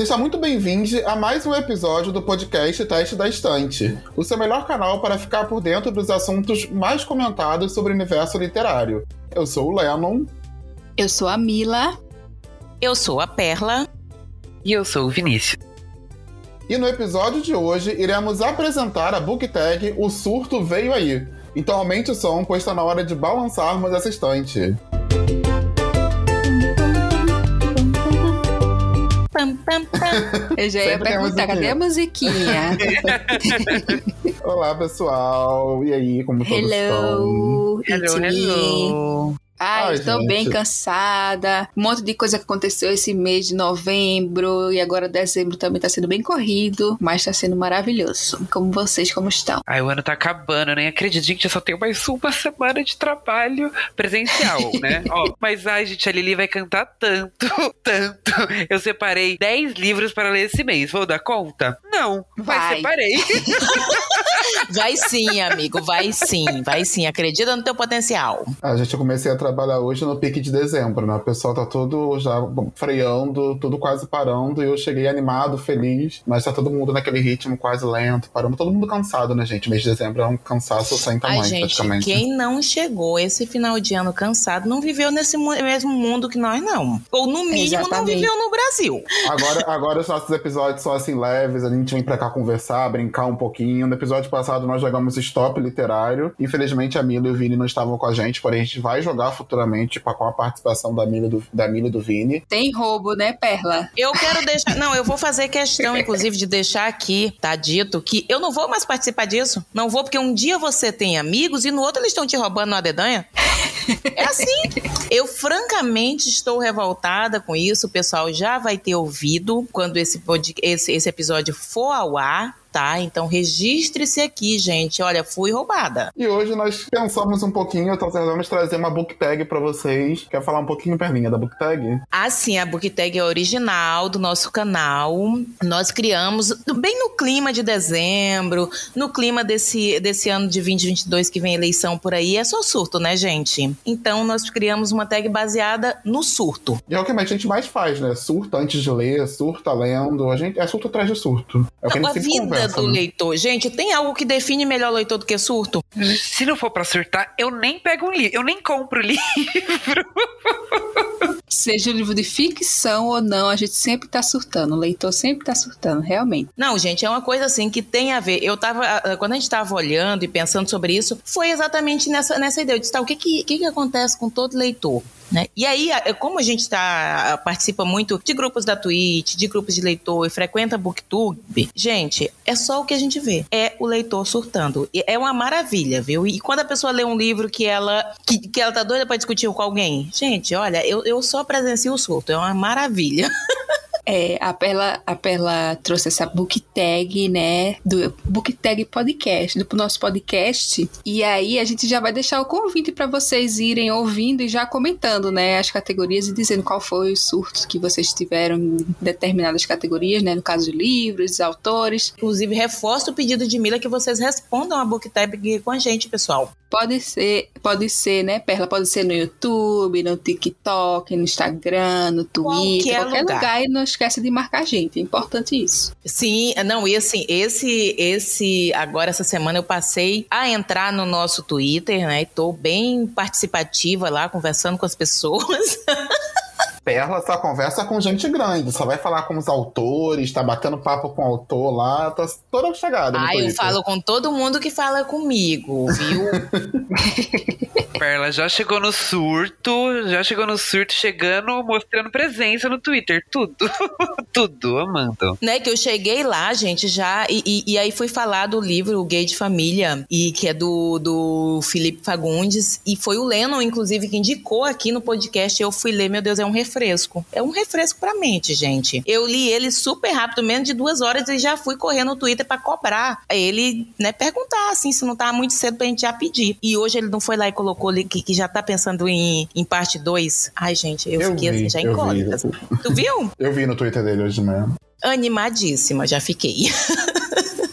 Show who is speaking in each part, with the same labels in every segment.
Speaker 1: Seja muito bem-vindo a mais um episódio do podcast Teste da Estante, o seu melhor canal para ficar por dentro dos assuntos mais comentados sobre o universo literário. Eu sou o Lennon.
Speaker 2: Eu sou a Mila.
Speaker 3: Eu sou a Perla.
Speaker 4: E eu sou o Vinícius.
Speaker 1: E no episódio de hoje iremos apresentar a book tag O Surto Veio Aí. Então aumente o som, pois está na hora de balançarmos essa estante.
Speaker 2: Pam, pam, pam. Eu já ia
Speaker 1: Sempre
Speaker 2: perguntar, cadê a musiquinha?
Speaker 1: Olá, pessoal. E aí, como todos estão?
Speaker 2: hello,
Speaker 4: Hello,
Speaker 2: it's me.
Speaker 4: hello.
Speaker 2: Ai,
Speaker 1: Ai,
Speaker 2: estou bem cansada. Um monte de coisa que aconteceu esse mês de novembro e agora dezembro também tá sendo bem corrido, mas tá sendo maravilhoso. Como vocês, como estão?
Speaker 4: Ai, o ano tá acabando, eu nem acredito, gente. Eu só tenho mais uma semana de trabalho presencial, né? Ó, mas ai, gente, a Lili vai cantar tanto, tanto. Eu separei 10 livros para ler esse mês. Vou dar conta? Não, mas
Speaker 2: Vai.
Speaker 4: separei.
Speaker 3: Vai sim, amigo, vai sim, vai sim. Acredita no teu potencial.
Speaker 1: A gente eu comecei a trabalhar hoje no pique de dezembro, né? O pessoal tá todo já freando, tudo quase parando, e eu cheguei animado, feliz, mas tá todo mundo naquele ritmo quase lento, parando, todo mundo cansado, né, gente? Mês de dezembro é um cansaço sem tamanho,
Speaker 3: Ai, gente,
Speaker 1: praticamente.
Speaker 3: quem não chegou esse final de ano cansado não viveu nesse mesmo mundo que nós, não. Ou no mínimo não
Speaker 2: Exatamente.
Speaker 3: viveu no Brasil.
Speaker 1: Agora, agora os nossos episódios são assim leves, a gente vem pra cá conversar, brincar um pouquinho. No episódio passado nós jogamos stop literário. Infelizmente a Mila e o Vini não estavam com a gente, porém a gente vai jogar futuramente tipo, com a participação da Mila e do, da Mila do Vini.
Speaker 2: Tem roubo, né, Perla?
Speaker 3: Eu quero deixar. Não, eu vou fazer questão, inclusive, de deixar aqui, tá dito, que eu não vou mais participar disso. Não vou, porque um dia você tem amigos e no outro eles estão te roubando uma dedanha. É assim. Eu, francamente, estou revoltada com isso. O pessoal já vai ter ouvido quando esse, esse, esse episódio for ao ar, tá? Então registre-se aqui, gente. Olha, fui roubada.
Speaker 1: E hoje nós pensamos um pouquinho, então resolvemos trazer uma book tag pra vocês. Quer falar um pouquinho, Perlinha, da book tag?
Speaker 3: Assim, a book tag é original do nosso canal. Nós criamos bem no clima de dezembro, no clima desse, desse ano de 2022 que vem eleição por aí. É só surto, né, gente? Então nós criamos uma tag baseada no surto.
Speaker 1: E é o que a gente mais faz, né? Surta antes de ler, surta lendo. A gente é surto atrás de surto. É o que a
Speaker 3: a
Speaker 1: gente sempre
Speaker 3: vida do
Speaker 1: né?
Speaker 3: leitor. Gente, tem algo que define melhor leitor do que surto?
Speaker 4: Se não for pra surtar, eu nem pego um livro, eu nem compro livro.
Speaker 2: Seja um livro de ficção ou não, a gente sempre tá surtando. O leitor sempre tá surtando, realmente.
Speaker 3: Não, gente, é uma coisa assim que tem a ver. Eu tava, quando a gente tava olhando e pensando sobre isso, foi exatamente nessa, nessa ideia. Eu disse, tá, o que que, que que acontece com todo leitor? Né? E aí, a- como a gente tá, participa muito de grupos da Twitch, de grupos de leitor e frequenta Booktube, gente, é só o que a gente vê. É o leitor surtando. E é uma maravilha, viu? E quando a pessoa lê um livro que ela, que, que ela tá doida pra discutir com alguém, gente, olha, eu, eu só presencio o surto. É uma maravilha.
Speaker 2: É, a Perla, a Perla trouxe essa book tag, né? Do book tag podcast, do nosso podcast. E aí a gente já vai deixar o convite para vocês irem ouvindo e já comentando, né? As categorias e dizendo qual foi o surto que vocês tiveram em determinadas categorias, né? No caso de livros, autores.
Speaker 3: Inclusive, reforço o pedido de Mila que vocês respondam a book tag com a gente, pessoal.
Speaker 2: Pode ser, pode ser, né, Perla? Pode ser no YouTube, no TikTok, no Instagram, no Twitter,
Speaker 3: Qualquer
Speaker 2: qualquer,
Speaker 3: lugar.
Speaker 2: lugar. E não esquece de marcar a gente. É importante isso.
Speaker 3: Sim, não, e assim, esse, esse, agora essa semana eu passei a entrar no nosso Twitter, né? E tô bem participativa lá, conversando com as pessoas.
Speaker 1: Perla só conversa com gente grande, só vai falar com os autores, tá batendo papo com o autor lá, tá toda chegada.
Speaker 3: Ah, eu falo com todo mundo que fala comigo, viu?
Speaker 4: Perla já chegou no surto, já chegou no surto, chegando, mostrando presença no Twitter. Tudo. Tudo, amando.
Speaker 3: né, que eu cheguei lá, gente, já, e, e- e aí fui falar do livro O Gay de Família, e que é do, do Felipe Fagundes, e foi o Lennon, inclusive, que indicou aqui no podcast, eu fui ler, meu Deus, é um refresco. É um refresco pra mente, gente. Eu li ele super rápido, menos de duas horas, e já fui correr no Twitter pra cobrar ele, né, perguntar, assim, se não tava muito cedo pra gente já pedir. E hoje ele não foi lá e colocou ali que, que já tá pensando em, em parte 2. Ai, gente, eu,
Speaker 1: Eu
Speaker 3: fiquei
Speaker 1: vi,
Speaker 3: assim, já cólicas. Tu viu?
Speaker 1: Eu vi no Twitter dele hoje manhã.
Speaker 3: Animadíssima, já fiquei.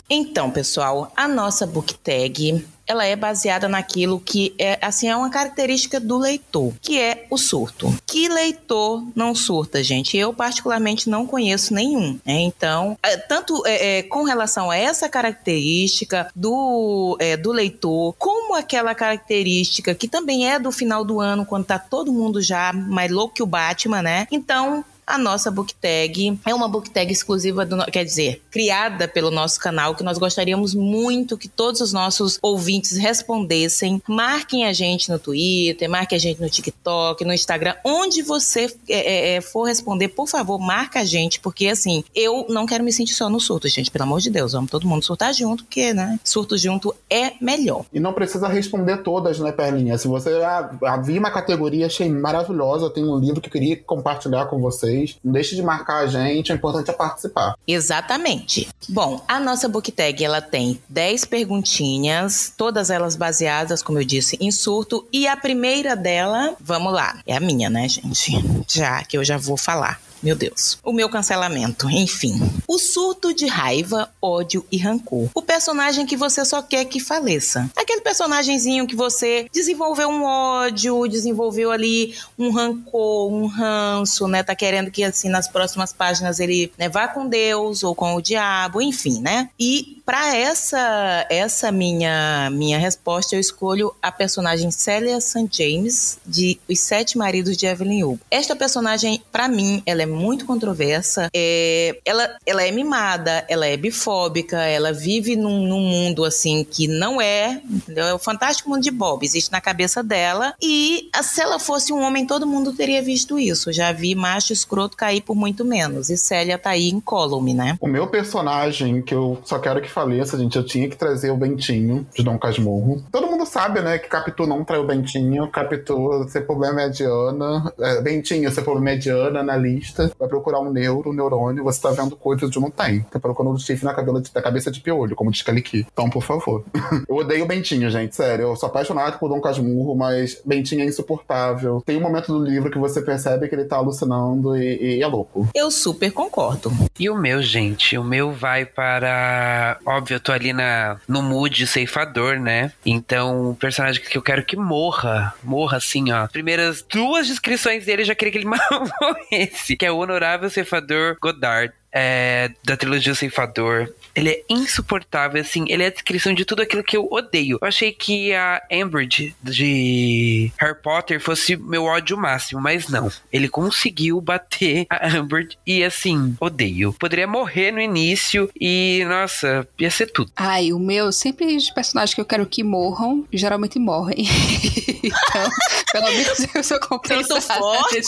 Speaker 3: Então, pessoal, a nossa book tag ela é baseada naquilo que é assim é uma característica do leitor, que é o surto. Que leitor não surta, gente? Eu particularmente não conheço nenhum. Né? Então, é, tanto é, é, com relação a essa característica do é, do leitor, como aquela característica que também é do final do ano, quando tá todo mundo já mais louco que o Batman, né? Então a nossa book tag é uma book tag exclusiva do, quer dizer, criada pelo nosso canal que nós gostaríamos muito que todos os nossos ouvintes respondessem. Marquem a gente no Twitter, marquem a gente no TikTok, no Instagram, onde você é, é, é, for responder, por favor, marca a gente, porque assim, eu não quero me sentir só no surto, gente, pelo amor de Deus, vamos todo mundo surtar junto, porque, né, surto junto é melhor.
Speaker 1: E não precisa responder todas, né, Perlinha? Se você ah, havia uma categoria, achei maravilhosa, tem um livro que eu queria compartilhar com vocês vocês. Não deixe de marcar a gente, o importante é participar.
Speaker 3: Exatamente. Bom, a nossa book tag ela tem 10 perguntinhas, todas elas baseadas, como eu disse, em surto. E a primeira dela, vamos lá, é a minha, né, gente? Já que eu já vou falar. Meu Deus. O meu cancelamento. Enfim. O surto de raiva, ódio e rancor. O personagem que você só quer que faleça. Aquele personagemzinho que você desenvolveu um ódio, desenvolveu ali um rancor, um ranço, né? Tá querendo que, assim, nas próximas páginas ele né, vá com Deus ou com o diabo, enfim, né? E para essa essa minha minha resposta, eu escolho a personagem Celia St. James, de Os Sete Maridos de Evelyn Hugo. Esta personagem, para mim, ela é muito controversa. É, ela, ela é mimada, ela é bifóbica, ela vive num, num mundo assim que não é, entendeu? É o fantástico mundo de Bob, existe na cabeça dela. E se ela fosse um homem, todo mundo teria visto isso. Já vi macho escroto cair por muito menos. E Célia tá aí em column, né?
Speaker 1: O meu personagem, que eu só quero que faleça, gente, eu tinha que trazer o Bentinho de Dom Casmurro. Todo mundo sabe, né, que Capitu não traiu Bentinho. Capitu ser problema mediana. É, Bentinho ser problema mediana na lista vai procurar um neuro, um neurônio, você tá vendo coisas onde não tem. Tá procurando o chifre na, de, na cabeça de piolho, como diz Kaliki. Então, por favor. eu odeio o Bentinho, gente, sério. Eu sou apaixonado por Dom Casmurro, mas Bentinho é insuportável. Tem um momento do livro que você percebe que ele tá alucinando e, e é louco.
Speaker 3: Eu super concordo.
Speaker 4: E o meu, gente? O meu vai para. Óbvio, eu tô ali na, no mood ceifador, né? Então, o personagem que eu quero que morra, morra assim, ó. Primeiras duas descrições dele, já queria que ele morresse. Que é o Honorável Ceifador Godard é, da trilogia Ceifador. Ele é insuportável, assim, ele é a descrição de tudo aquilo que eu odeio. Eu achei que a Ambridge de Harry Potter fosse meu ódio máximo, mas não. Ele conseguiu bater a Ambridge e, assim, odeio. Poderia morrer no início e, nossa, ia ser tudo.
Speaker 2: Ai, o meu, sempre os personagens que eu quero que morram, geralmente morrem. então, pelo menos eu sou compensada
Speaker 3: forte.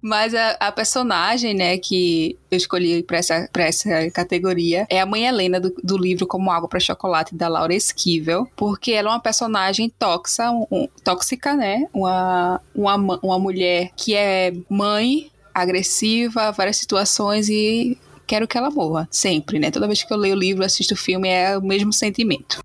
Speaker 2: Mas a, a personagem, né, que eu escolhi para essa, essa categoria é a mãe Helena do, do livro Como Água para Chocolate, da Laura Esquivel, porque ela é uma personagem tóxica, um, tóxica, né? Uma, uma, uma mulher que é mãe, agressiva, várias situações e quero que ela morra, sempre, né? Toda vez que eu leio o livro, assisto o filme, é o mesmo sentimento.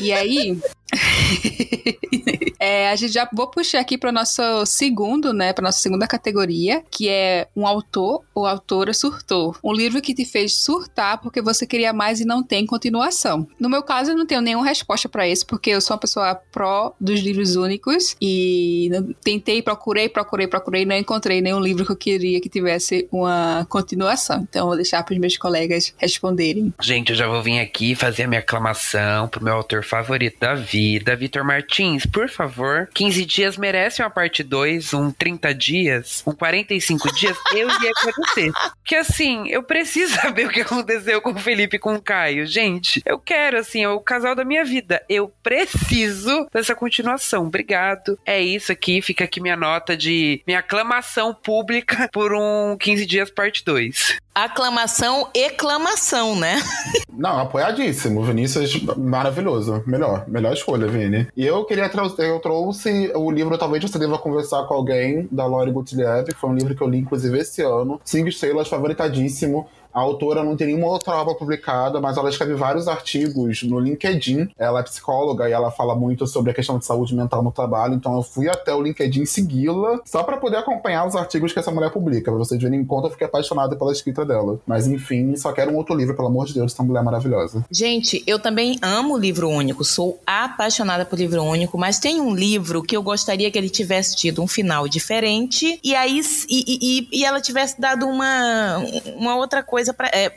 Speaker 2: e aí, é, a gente já vou puxar aqui para nosso segundo, né, para nossa segunda categoria, que é um autor ou autora surtou. Um livro que te fez surtar porque você queria mais e não tem continuação. No meu caso, eu não tenho nenhuma resposta para isso, porque eu sou uma pessoa pró dos livros únicos e tentei, procurei, procurei, procurei, não encontrei nenhum livro que eu queria que tivesse uma continuação. Então, vou deixar para os meus colegas responderem.
Speaker 4: Gente, eu já vou vir aqui fazer a minha aclamação pro meu autor favorito da vida vida. Vitor Martins, por favor, 15 dias merece uma parte 2, um 30 dias, um 45 dias, eu ia agradecer. Porque assim, eu preciso saber o que aconteceu com o Felipe e com o Caio. Gente, eu quero, assim, é o casal da minha vida. Eu preciso dessa continuação. Obrigado. É isso aqui, fica aqui minha nota de minha aclamação pública por um 15 dias parte 2.
Speaker 3: Aclamação e clamação, né?
Speaker 1: Não, apoiadíssimo. Vinícius, maravilhoso. Melhor, melhor escolha, Vini. E eu queria trazer, eu trouxe o livro Talvez Você Deva Conversar com Alguém, da Lori Gutierrez, que foi um livro que eu li, inclusive, esse ano. Cinco estrelas, favoritadíssimo A autora não tem nenhuma outra obra publicada, mas ela escreve vários artigos no LinkedIn. Ela é psicóloga e ela fala muito sobre a questão de saúde mental no trabalho, então eu fui até o LinkedIn segui-la só para poder acompanhar os artigos que essa mulher publica. Pra vocês verem em conta, eu fiquei apaixonada pela escrita dela. Mas enfim, só quero um outro livro, pelo amor de Deus, essa mulher é maravilhosa.
Speaker 3: Gente, eu também amo livro único, sou apaixonada por livro único, mas tem um livro que eu gostaria que ele tivesse tido um final diferente e aí e, e, e ela tivesse dado uma, uma outra coisa para é,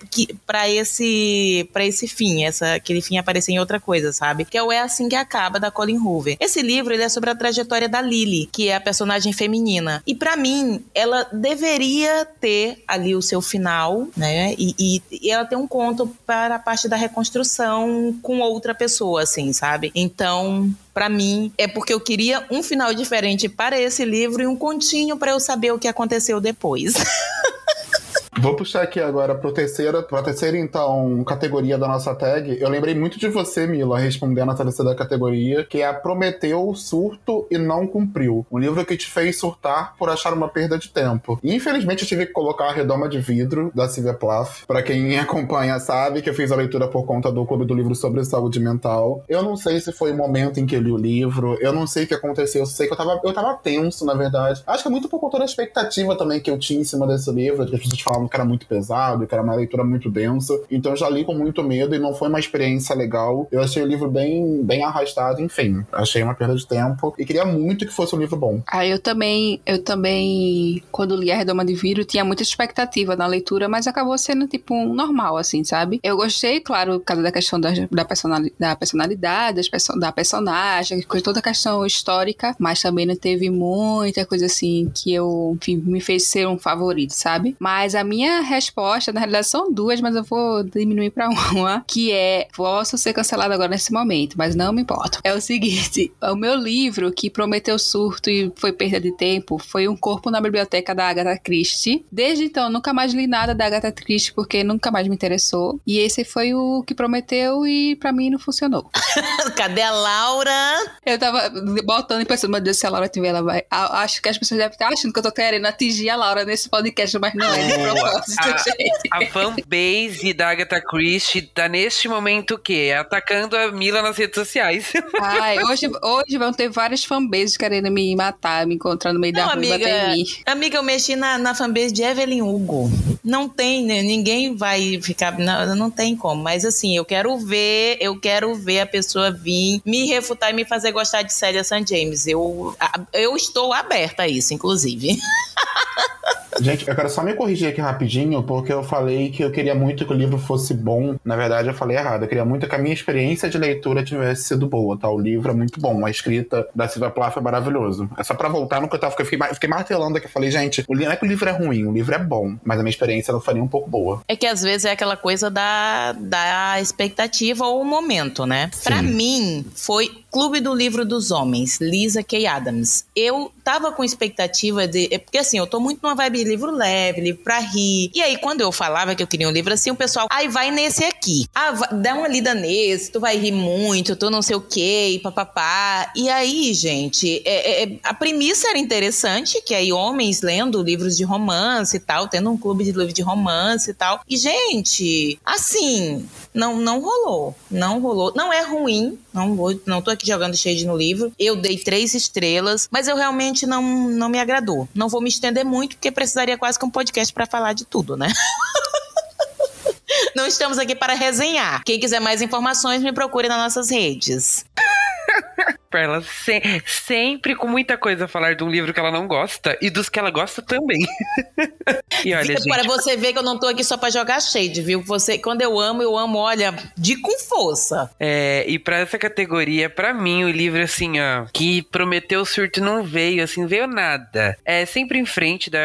Speaker 3: para esse para esse fim, essa aquele fim aparecer em outra coisa, sabe? Que é o É assim que acaba da Colin Hoover. Esse livro ele é sobre a trajetória da Lily, que é a personagem feminina. E para mim, ela deveria ter ali o seu final, né? E, e, e ela tem um conto para a parte da reconstrução com outra pessoa, assim, sabe? Então, para mim, é porque eu queria um final diferente para esse livro e um continho para eu saber o que aconteceu depois.
Speaker 1: Vou puxar aqui agora para terceira, pra terceira, então, categoria da nossa tag. Eu lembrei muito de você, Mila, respondendo a terceira categoria, que é a Prometeu Surto e Não Cumpriu. Um livro que te fez surtar por achar uma perda de tempo. Infelizmente, eu tive que colocar a Redoma de Vidro, da Silvia Plath. Para quem acompanha sabe que eu fiz a leitura por conta do Clube do Livro sobre Saúde Mental. Eu não sei se foi o momento em que eu li o livro, eu não sei o que aconteceu, eu sei que eu tava, eu tava tenso, na verdade. Acho que é muito por conta da expectativa também que eu tinha em cima desse livro, que as pessoas falavam que era muito pesado, que era uma leitura muito densa. Então eu já li com muito medo e não foi uma experiência legal. Eu achei o livro bem, bem arrastado, enfim. Achei uma perda de tempo e queria muito que fosse um livro bom.
Speaker 2: Ah, eu também, eu também, quando li A Redoma de Vidro, tinha muita expectativa na leitura, mas acabou sendo tipo um normal, assim, sabe? Eu gostei, claro, por causa da questão da, da, personalidade, da personalidade, da personagem, toda a questão histórica, mas também não teve muita coisa assim que eu, enfim, me fez ser um favorito, sabe? Mas a minha resposta, na realidade são duas, mas eu vou diminuir para uma, que é posso ser cancelado agora nesse momento, mas não me importo. É o seguinte, o meu livro que prometeu surto e foi perda de tempo foi Um Corpo na Biblioteca da Agatha Christie. Desde então, nunca mais li nada da Agatha Christie porque nunca mais me interessou. E esse foi o que prometeu e para mim não funcionou.
Speaker 3: Cadê a Laura?
Speaker 2: Eu tava botando e pensando, meu Deus, se a Laura tiver, ela vai. Acho que as pessoas devem estar achando que eu tô querendo atingir a Laura nesse podcast, mas não é de propósito
Speaker 4: a, a fanbase da Agatha Christie tá neste momento o quê? Atacando a Mila nas redes sociais.
Speaker 2: Ai, hoje, hoje vão ter várias fanbases querendo me matar, me encontrar no meio não, da rua amiga, bater em mim.
Speaker 3: Amiga, eu mexi na, na fanbase de Evelyn Hugo. Não tem, né? ninguém vai ficar. Não, não tem como. Mas assim, eu quero ver, eu quero ver a pessoa vir me refutar e me fazer gostar de Célia St. James. Eu, eu estou aberta a isso, inclusive.
Speaker 1: Gente, eu quero só me corrigir aqui rapidinho, porque eu falei que eu queria muito que o livro fosse bom. Na verdade, eu falei errado. Eu queria muito que a minha experiência de leitura tivesse sido boa, tá? O livro é muito bom. A escrita da Silvia Plath é maravilhoso. É só pra voltar no que eu tava, porque eu fiquei, fiquei martelando aqui. Eu falei, gente, não é que o livro é ruim, o livro é bom, mas a minha experiência não foi nem um pouco boa.
Speaker 3: É que às vezes é aquela coisa da, da expectativa ou o momento, né? Sim. Pra mim, foi Clube do Livro dos Homens, Lisa K. Adams. Eu tava com expectativa de. É porque assim, eu tô muito numa vibe de livro leve, livro pra rir. E aí, quando eu falava que eu queria um livro assim, o pessoal, ai, vai nesse aqui. Ah, vai, dá uma lida nesse, tu vai rir muito, tu não sei o quê, e papapá. E aí, gente, é, é, a premissa era interessante, que aí homens lendo livros de romance e tal, tendo um clube de livro de romance e tal. E, gente, assim, não, não rolou. Não rolou. Não é ruim, não vou, não tô aqui jogando shade no livro. Eu dei três estrelas, mas eu realmente não, não me agradou. Não vou me estender muito, porque precisaria quase que um podcast para falar de tudo, né? não estamos aqui para resenhar. Quem quiser mais informações, me procure nas nossas redes.
Speaker 4: Perla se sempre com muita coisa a falar de um livro que ela não gosta e dos que ela gosta também.
Speaker 3: e olha, gente... Para você ver que eu não tô aqui só para jogar shade, viu? Você, quando eu amo, eu amo, olha, de com força.
Speaker 4: É, e para essa categoria, para mim, o livro, assim, ó, que prometeu o surto não veio, assim, veio nada. É sempre em frente da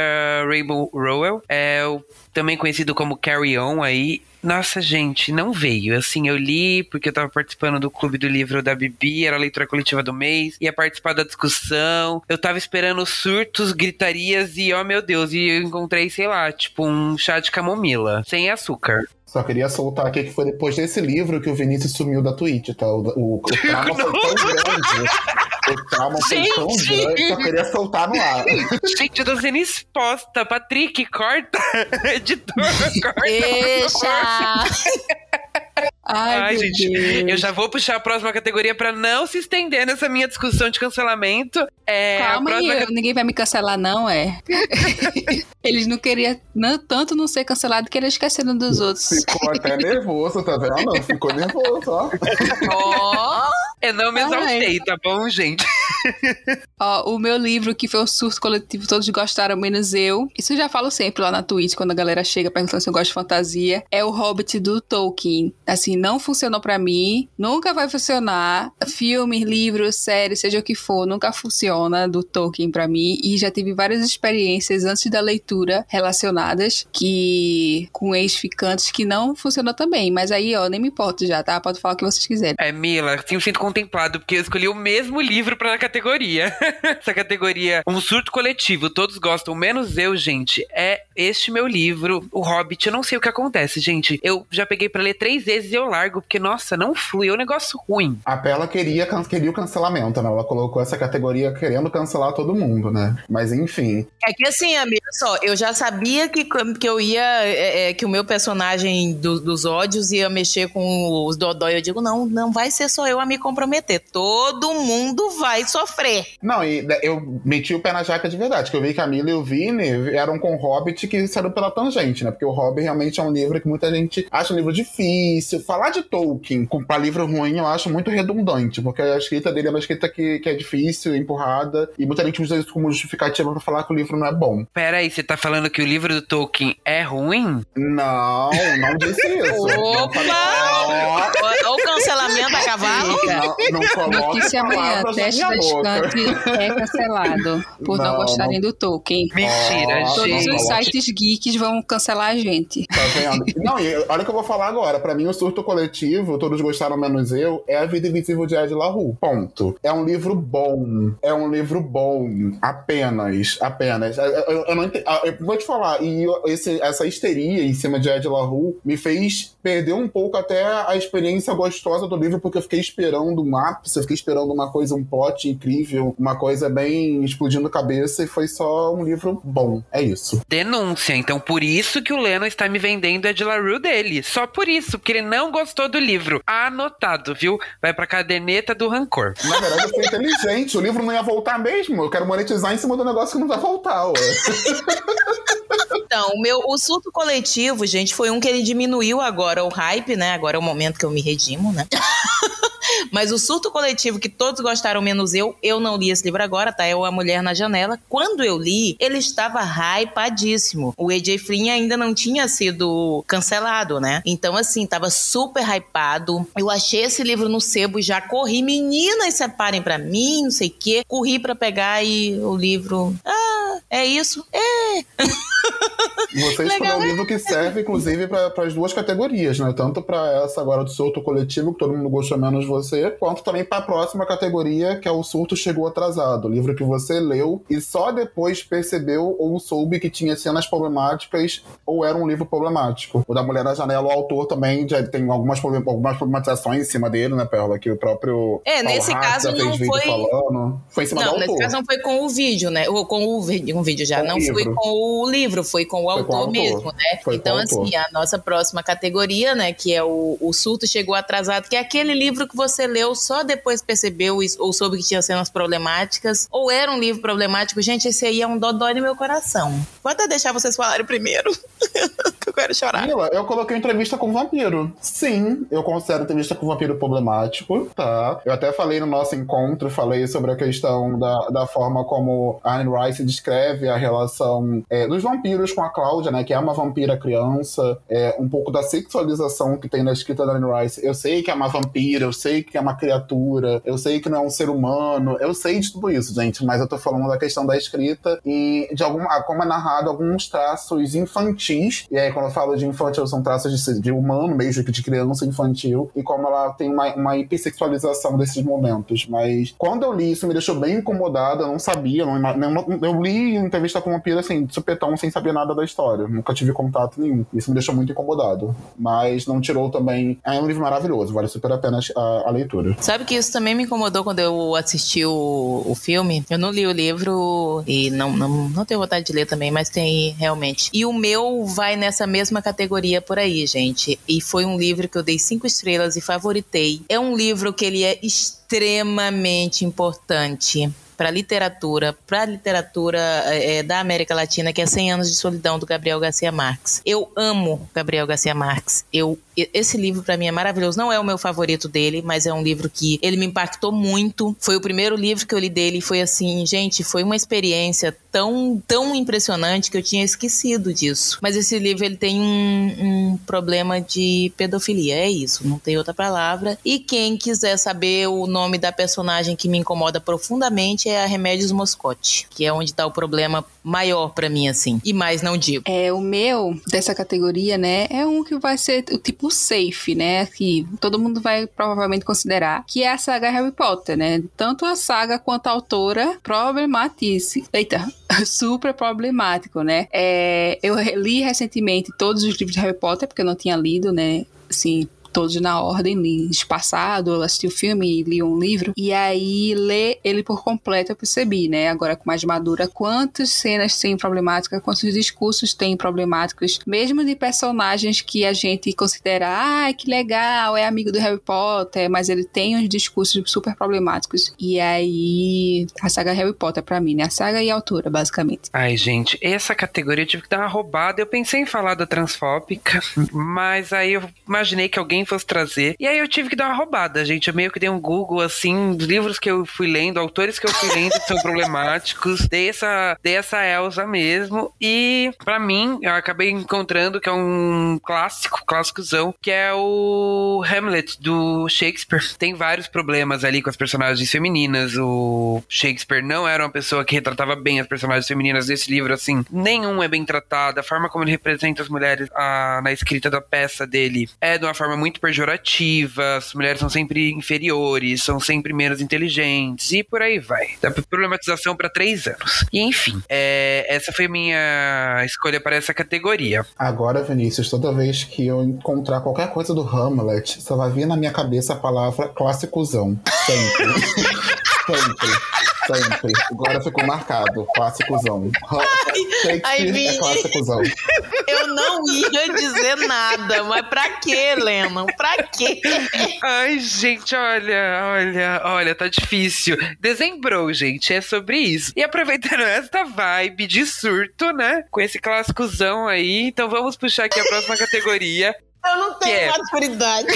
Speaker 4: Rainbow Rowell, é o também conhecido como Carry On aí, nossa, gente, não veio. Assim, eu li porque eu tava participando do clube do livro da Bibi, era a leitura coletiva do mês, ia participar da discussão. Eu tava esperando surtos, gritarias e, oh meu Deus, e eu encontrei, sei lá, tipo um chá de camomila, sem açúcar.
Speaker 1: Só queria soltar aqui que foi depois desse livro que o Vinícius sumiu da Twitch, tá? O, o, o trauma foi tão grande O trauma foi tão grande que eu queria soltar no ar.
Speaker 4: Gente, eu tô sendo exposta. Patrick, corta. Editor, corta.
Speaker 3: Deixa!
Speaker 2: Ai,
Speaker 4: Ai, gente,
Speaker 2: Deus.
Speaker 4: eu já vou puxar a próxima categoria pra não se estender nessa minha discussão de cancelamento. É, a
Speaker 2: Calma aí,
Speaker 4: próxima
Speaker 2: ninguém vai me cancelar, não, é? Eles não queriam não, tanto não ser cancelado que eles esqueceram dos outros.
Speaker 1: Ficou até nervoso, tá vendo? Não, ficou nervoso, ó.
Speaker 3: Ó!
Speaker 4: Eu não me exaltei, tá bom, gente?
Speaker 2: Ó, o meu livro, que foi um surto coletivo, todos gostaram, menos eu. Isso eu já falo sempre lá na Twitch, quando a galera chega perguntando se eu gosto de fantasia. É o Hobbit do Tolkien. Assim, não funcionou pra mim, nunca vai funcionar. Filme, livro, série, seja o que for, nunca funciona do Tolkien pra mim. E já tive várias experiências antes da leitura relacionadas que com ex-ficantes que não funcionou também. Mas aí, ó, nem me importo já, tá? Pode falar o que vocês quiserem.
Speaker 4: É, Mila, me sinto contemplado, porque eu escolhi o mesmo livro pra categoria. Essa categoria, um surto coletivo, todos gostam, menos eu, gente. É este meu livro, O Hobbit. Eu não sei o que acontece, gente. Eu já peguei pra ler três vezes e eu largo, porque, nossa, não flui, é um negócio ruim.
Speaker 1: A Pela queria, queria o cancelamento, né? Ela colocou essa categoria querendo cancelar todo mundo, né? Mas enfim.
Speaker 3: É que assim, amiga, só, eu já sabia que, que eu ia. é, é, que o meu personagem do- dos ódios ia mexer com os dodói. Eu digo, não, não vai ser só eu a me comprometer. Todo mundo vai sofrer.
Speaker 1: Não, e né, eu meti o pé na jaca de verdade, que eu vi que a Mila e o Vini eram com o Hobbit que saíram pela tangente, né? Porque o Hobbit realmente é um livro que muita gente acha um livro difícil. Falar de Tolkien com- pra livro ruim eu acho muito redundante, porque a escrita dele é uma escrita que, que é difícil, empurrada, e muita gente usa isso como justificativa pra falar que o livro não é bom.
Speaker 4: Pera aí, você tá falando que o livro do Tolkien é ruim?
Speaker 1: Não, não disse isso. Não
Speaker 3: Opa!
Speaker 1: falei- Ó,
Speaker 3: Olha o cancelamento a cavalo.
Speaker 1: Não, não coloque
Speaker 2: Notícia amanhã, teste da
Speaker 1: boca.
Speaker 2: Scante é cancelado por não,
Speaker 1: Não,
Speaker 2: gostarem do Tolkien.
Speaker 4: Mentira,
Speaker 1: Ó,
Speaker 2: Todos
Speaker 4: gente.
Speaker 2: os sites geeks vão cancelar a gente.
Speaker 1: Tá vendo? Não, e olha o que eu vou falar agora. Pra mim, o surto coletivo, todos gostaram menos eu, é A Vida Invisível de Ed LaRue. Ponto. É um livro bom. É um livro bom. Apenas. Apenas. Eu, eu- eu não ah, eu vou te falar, e esse- essa histeria em cima de Ed LaRue me fez perder um pouco até a experiência gostosa do livro, porque eu fiquei esperando um ápice, eu fiquei esperando uma coisa, um plot incrível, uma coisa bem explodindo cabeça, e foi só um livro bom. É isso.
Speaker 4: Denúncia. Então, por isso que o Leno está me vendendo a de LaRue dele. Só por isso, porque ele não gostou do livro. Anotado, viu? Vai pra caderneta do rancor.
Speaker 1: Na verdade, eu fui inteligente. O livro não ia voltar mesmo. Eu quero monetizar em cima do negócio que não vai voltar, ué.
Speaker 3: Então, o meu, o surto coletivo, gente, foi um que ele diminuiu agora o hype, né? Agora é o momento que eu me redimo, né? Mas o surto coletivo que todos gostaram, menos eu, eu não li esse livro agora, tá? É o A Mulher na Janela. Quando eu li, ele estava hypadíssimo. O AJ Flynn ainda não tinha sido cancelado, né? Então, assim, tava super hypado. Eu achei esse livro no sebo, já corri. Meninas, separem pra mim, não sei o quê. Corri pra pegar e o livro. Ah, é isso? É.
Speaker 1: Você escolheu um
Speaker 3: né?
Speaker 1: livro que serve, inclusive, para as duas categorias, né? Tanto para essa agora do surto coletivo, que todo mundo gostou menos você, quanto também para a próxima categoria, que é o surto chegou atrasado. Livro que você leu e só depois percebeu ou soube que tinha cenas problemáticas ou era um livro problemático. O da Mulher na Janela, o autor também já tem algumas, algumas problematizações em cima dele, né, Perla? Que o próprio.
Speaker 3: É, nesse caso não foi-
Speaker 1: falando. Foi em cima
Speaker 3: Não,
Speaker 1: do
Speaker 3: nesse
Speaker 1: autor.
Speaker 3: caso não foi com o vídeo, né? Ou com o vídeo, um vídeo já.
Speaker 1: Com
Speaker 3: não foi com o livro, foi com o
Speaker 1: Foi com o
Speaker 3: autor
Speaker 1: autor.
Speaker 3: mesmo, né?
Speaker 1: Foi
Speaker 3: então,
Speaker 1: o autor.
Speaker 3: assim, a nossa próxima categoria, né? Que é o, o surto chegou atrasado, que é aquele livro que você leu só depois percebeu ou soube que tinha cenas problemáticas, ou era um livro problemático. Gente, esse aí é um dodói no meu coração. Vou até deixar vocês falarem primeiro, que eu quero chorar.
Speaker 1: Mila, eu coloquei entrevista com o vampiro. Sim, eu considero entrevista com o vampiro problemático, tá? Eu até falei no nosso encontro, falei sobre a questão da, da forma como a Anne Rice descreve a relação é, dos vampiros com a Cláudia, né? Que é uma vampira criança, é, um pouco da sexualização que tem na escrita da Anne Rice. Eu sei que é uma vampira, eu sei que é uma criatura, eu sei que não é um ser humano, eu sei de tudo isso, gente, mas eu tô falando da questão da escrita e de alguma, como é narrado alguns traços infantis. E aí, quando eu falo de infantil, são traços de, de humano, mesmo que de criança infantil. E como ela tem uma, uma hipersexualização desses momentos. Mas quando eu li isso, me deixou bem incomodada. Eu não sabia. Não, não, eu li entrevista com uma pira assim, de supetão, sem saber nada da história. Nunca tive contato nenhum. Isso me deixou muito incomodado. Mas não tirou também. É um livro maravilhoso, vale super a pena a, a leitura.
Speaker 3: Sabe que isso também me incomodou quando eu assisti o, o filme? Eu não li o livro e não, não, não tenho vontade de ler também, mas tem realmente. E o meu vai nessa mesma categoria por aí, gente. E foi um livro que eu dei cinco estrelas e favoritei. É um livro que ele é extremamente importante para literatura, para literatura é, da América Latina, que é 100 anos de solidão do Gabriel Garcia Marques. Eu amo Gabriel Garcia Marques. Eu esse livro para mim é maravilhoso. Não é o meu favorito dele, mas é um livro que ele me impactou muito. Foi o primeiro livro que eu li dele e foi assim, gente, foi uma experiência tão tão impressionante que eu tinha esquecido disso. Mas esse livro ele tem um, um problema de pedofilia, é isso, não tem outra palavra. E quem quiser saber o nome da personagem que me incomoda profundamente é a Remédios Moscote, que é onde tá o problema maior para mim, assim. E mais não digo.
Speaker 2: É, o meu, dessa categoria, né, é um que vai ser o tipo safe, né, que todo mundo vai provavelmente considerar, que é a saga Harry Potter, né? Tanto a saga quanto a autora problematice. Eita, super problemático, né? É, eu li recentemente todos os livros de Harry Potter, porque eu não tinha lido, né? Assim, todos na ordem, li espaçado, assisti o filme e li um livro. E aí, ler ele por completo eu percebi, né? Agora com mais madura, quantas cenas têm problemáticas, quantos discursos têm problemáticos, mesmo de personagens que a gente considera, ah, que legal, é amigo do Harry Potter, mas ele tem uns discursos super problemáticos. E aí, a saga Harry Potter para mim, né? A saga e a altura, basicamente.
Speaker 4: Ai, gente, essa categoria eu tive que dar uma roubada. Eu pensei em falar da transfóbica, mas aí eu imaginei que alguém alguém fosse trazer. E aí eu tive que dar uma roubada, gente. Eu meio que dei um Google, assim, livros que eu fui lendo, autores que eu fui lendo que são problemáticos. Dei essa, dei essa Elsa mesmo. E, para mim, eu acabei encontrando que é um clássico, clássicozão, que é o Hamlet, do Shakespeare. Tem vários problemas ali com as personagens femininas. O Shakespeare não era uma pessoa que retratava bem as personagens femininas desse livro, assim. Nenhum é bem tratado. A forma como ele representa as mulheres a, na escrita da peça dele é de uma forma muito muito pejorativa, as mulheres são sempre inferiores, são sempre menos inteligentes e por aí vai. Da problematização para três anos. E enfim, é, essa foi minha escolha para essa categoria.
Speaker 1: Agora, Vinícius, toda vez que eu encontrar qualquer coisa do Hamlet, só vai vir na minha cabeça a palavra clássicozão. Sempre. sempre. Sempre. Agora ficou marcado. Clássicozão.
Speaker 3: Shakespeare Ai, é clássicozão. Eu não ia dizer nada, mas pra quê, Lennon? Pra quê?
Speaker 4: Ai, gente, olha, olha, olha, tá difícil. Dezembrou, gente, é sobre isso. E aproveitando esta vibe de surto, né? Com esse clássicozão aí, então vamos puxar aqui a próxima categoria.
Speaker 3: Eu não tenho é... maturidade.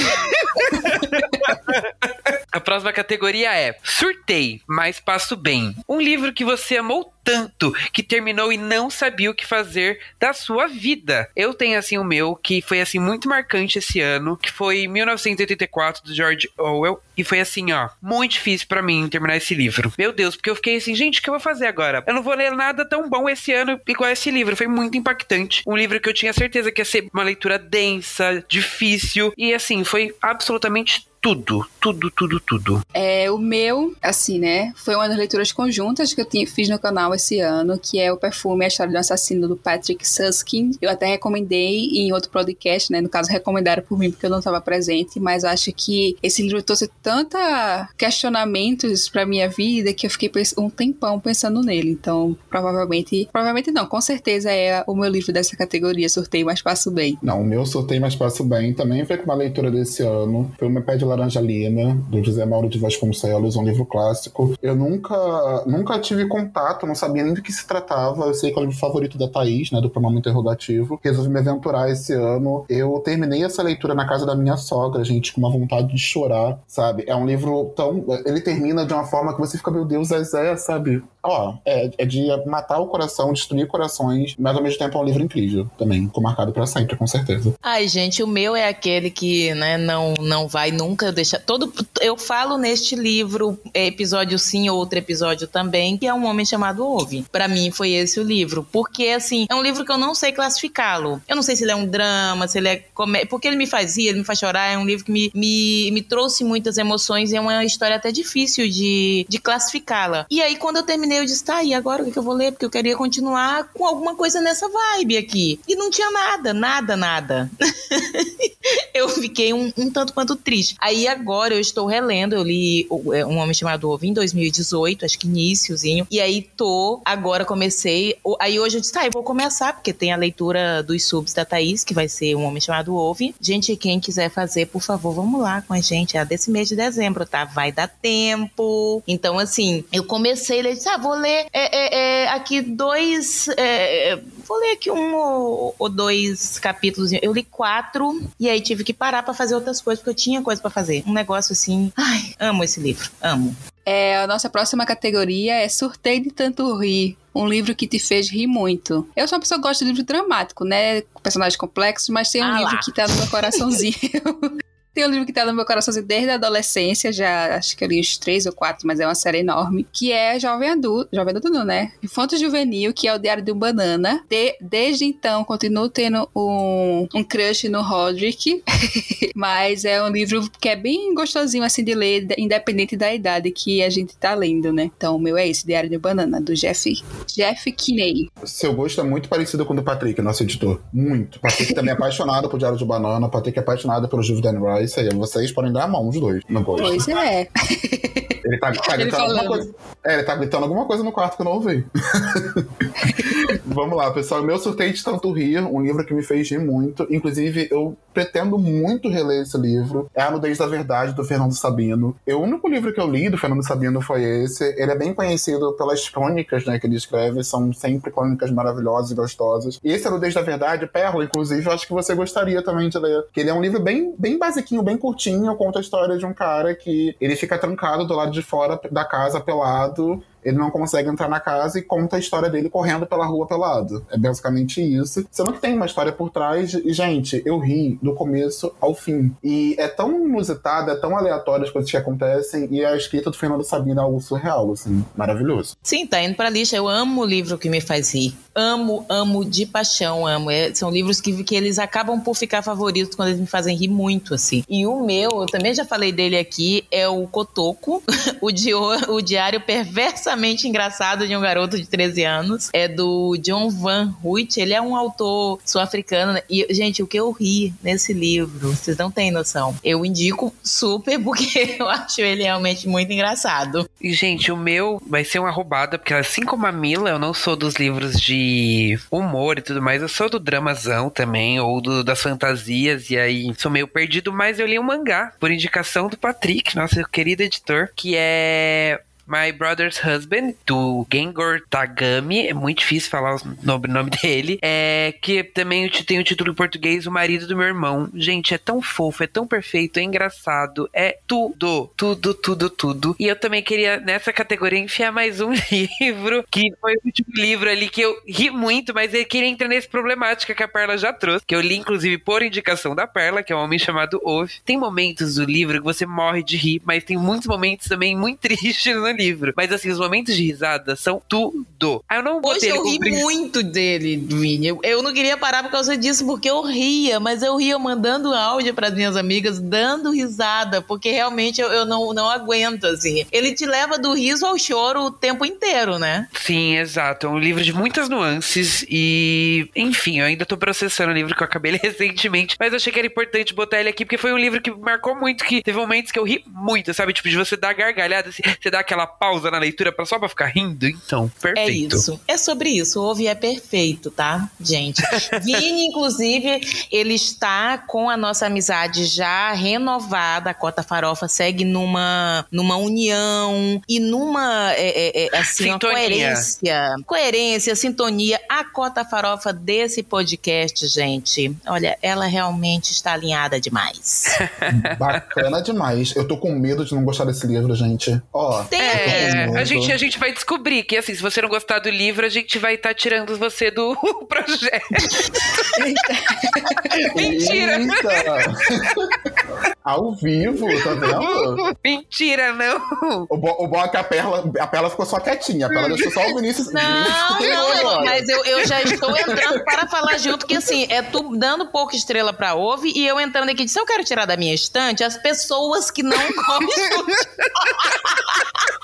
Speaker 4: A próxima categoria é Surtei, mas passo bem. Um livro que você amou tanto que terminou e não sabia o que fazer da sua vida. Eu tenho assim o meu que foi assim muito marcante esse ano, que foi 1984 do George Orwell e foi assim, ó, muito difícil para mim terminar esse livro. Meu Deus, porque eu fiquei assim, gente, o que eu vou fazer agora? Eu não vou ler nada tão bom esse ano igual esse livro. Foi muito impactante. Um livro que eu tinha certeza que ia ser uma leitura densa, difícil e assim, foi absolutamente tudo, tudo, tudo, tudo.
Speaker 2: É, o meu, assim, né, foi uma das leituras conjuntas que eu tinha, fiz no canal esse ano, que é o Perfume A História do Assassino, do Patrick Suskin. Eu até recomendei em outro podcast, né, no caso recomendaram por mim porque eu não estava presente, mas acho que esse livro trouxe tanta questionamentos para minha vida que eu fiquei um tempão pensando nele. Então, provavelmente, provavelmente não, com certeza é o meu livro dessa categoria, Sorteio Mais Passo Bem.
Speaker 1: Não, o meu Sorteio Mais Passo Bem também foi com uma leitura desse ano. Foi uma pé de Laranja Lima, do José Mauro de Vasconcelos, um livro clássico. Eu nunca, nunca tive contato, não sabia nem do que se tratava. Eu sei que é o livro favorito da Thaís, né, do pronome interrogativo. Resolvi me aventurar esse ano. Eu terminei essa leitura na casa da minha sogra, gente, com uma vontade de chorar, sabe? É um livro tão. Ele termina de uma forma que você fica, meu Deus, Zé, sabe? Ó, é, é de matar o coração, destruir corações, mas ao mesmo tempo é um livro incrível também. Ficou marcado para sempre, com certeza.
Speaker 3: Ai, gente, o meu é aquele que, né, não, não vai nunca nunca deixar. Todo, eu falo neste livro, é, episódio sim, outro episódio também, que é um homem chamado Ove. Para mim foi esse o livro, porque assim é um livro que eu não sei classificá-lo. Eu não sei se ele é um drama, se ele é porque ele me faz rir, ele me faz chorar. É um livro que me, me, me trouxe muitas emoções e é uma história até difícil de, de classificá-la. E aí quando eu terminei eu disse, tá, e agora o que eu vou ler? Porque eu queria continuar com alguma coisa nessa vibe aqui. E não tinha nada, nada, nada. eu fiquei um, um, tanto quanto triste. Aí agora eu estou relendo, eu li é, Um Homem Chamado Ovo em 2018, acho que iníciozinho. E aí tô, agora comecei. Aí hoje eu disse, tá, eu vou começar, porque tem a leitura dos subs da Thaís, que vai ser Um Homem Chamado Ovo. Gente, quem quiser fazer, por favor, vamos lá com a gente. É desse mês de dezembro, tá? Vai dar tempo. Então, assim, eu comecei, ele disse, ah, vou ler é, é, é aqui dois. Vou ler aqui um ou, ou, dois capítulos. Eu li quatro e aí tive que parar para fazer outras coisas, porque eu tinha coisa para fazer. Um negócio assim. Ai, amo esse livro. Amo.
Speaker 2: É, a nossa próxima categoria é Surtei de Tanto Rir. Um livro que te fez rir muito. Eu sou uma pessoa que gosta de livro dramático, né? Personagens complexos, mas tem um ah livro lá. que tá no meu coraçãozinho. Tem um livro que tá no meu coração desde a adolescência, já acho que eu li os três ou quatro, mas é uma série enorme, que é Jovem Adulto, Jovem Adulto não, né? Infanto Juvenil, que é o Diário um Banana. De, desde então, continuo tendo um, um crush no Roderick, mas é um livro que é bem gostosinho, assim, de ler, independente da idade que a gente tá lendo, né? Então, o meu é esse, Diário um Banana, do Jeff, Jeff Kinney.
Speaker 1: Seu gosto é muito parecido com o do Patrick, nosso editor. Muito. Patrick também é apaixonado por Diário de Banana, Patrick é apaixonado pelo Juve Isso aí. Vocês podem dar a mão, os dois, no gosto.
Speaker 2: Pois é.
Speaker 1: Ele tá, tá gritando alguma coisa. É, ele tá gritando alguma coisa no quarto que eu não ouvi. Vamos lá, pessoal. Meu sorteio de tanto rir, um livro que me fez rir muito. Inclusive, eu pretendo muito reler esse livro. É A Nudez da Verdade, do Fernando Sabino. E o único livro que eu li do Fernando Sabino foi esse. Ele é bem conhecido pelas crônicas né, que ele escreve. São sempre crônicas maravilhosas e gostosas. E esse A Nudez da Verdade, Perla, inclusive, eu acho que você gostaria também de ler. Que ele é um livro bem, bem basiquinho, bem curtinho. Conta a história de um cara que ele fica trancado do lado de fora da casa pelado ele não consegue entrar na casa e conta a história dele correndo pela rua pelado. É basicamente isso. Sendo que tem uma história por trás. E, gente, eu ri do começo ao fim. E é tão inusitada, é tão aleatória as coisas que acontecem. E a escrita do Fernando Sabino é algo surreal, assim, maravilhoso.
Speaker 3: Sim, tá indo pra lista. Eu amo o livro que me faz rir. Amo, amo de paixão, amo. É, são livros que, que eles acabam por ficar favoritos quando eles me fazem rir muito, assim. E o meu, eu também já falei dele aqui, é o Cotoco, o, di o diário perversa absurdamente engraçado de um garoto de 13 anos. É do John Van Huyt. Ele é um autor sul-africano. Né? E, gente, o que eu ri nesse livro, vocês não têm noção. Eu indico super porque eu acho ele realmente muito engraçado.
Speaker 4: E, gente, o meu vai ser uma roubada, porque assim como a Mila, eu não sou dos livros de humor e tudo mais, eu sou do dramazão também, ou do, das fantasias, e aí sou meio perdido, mas eu li um mangá, por indicação do Patrick, nosso querido editor, que é My Brother's Husband, do Gengor Tagami, é muito difícil falar o nome, nome dele, é que também tem o título em português, O Marido do Meu Irmão. Gente, é tão fofo, é tão perfeito, é engraçado, é tudo, tudo, tudo, tudo. E eu também queria, nessa categoria, enfiar mais um livro, que foi o último livro ali que eu ri muito, mas ele queria entrar nesse problemática que a Perla já trouxe, que eu li, inclusive, por indicação da Perla, que é um homem chamado Ove. Tem momentos do livro que você morre de rir, mas tem muitos momentos também muito tristes no livro. Mas assim, os momentos de risada são tudo.
Speaker 3: Aí eu não Hoje eu ri muito dele, Vini. Eu, eu não queria parar por causa disso, porque eu ria, mas eu ria mandando áudio para minhas amigas, dando risada, porque realmente eu, eu não, não aguento, assim. Ele te leva do riso ao choro o tempo inteiro, né?
Speaker 4: Sim, exato. É um livro de muitas nuances e, enfim, eu ainda tô processando o livro que eu acabei recentemente, mas eu achei que era importante botar ele aqui porque foi um livro que marcou muito, que teve momentos que eu ri muito, sabe? Tipo, de você dar gargalhada, assim, você dá aquela aquela pausa na leitura pra, só pra ficar rindo? Então, perfeito.
Speaker 3: É isso. É sobre isso. O Ouve é perfeito, tá, gente? Vini, inclusive, ele está com a nossa amizade já renovada. A Cota Farofa segue numa, numa união e numa, é, é, é assim, uma coerência. Coerência, sintonia. A Cota Farofa desse podcast, gente, olha, ela realmente está alinhada demais.
Speaker 1: Bacana demais. Eu tô com medo de não gostar desse livro, gente. Ó,
Speaker 3: Tem é,
Speaker 4: a gente, a gente vai descobrir que, assim, se você não gostar do livro, a gente vai estar tá tirando você do projeto. Mentira!
Speaker 1: Ao vivo, tá vendo?
Speaker 4: Mentira, não.
Speaker 1: O bom, o bom é que a Perla, a Perla ficou só quietinha. A Perla deixou só o Vinícius.
Speaker 3: Não,
Speaker 1: Vinícius
Speaker 3: não,
Speaker 1: agora.
Speaker 3: mas eu, eu já estou entrando para falar junto, que assim, é tu dando pouca estrela pra Ove e eu entrando aqui. Se eu quero tirar da minha estante as pessoas que não gostam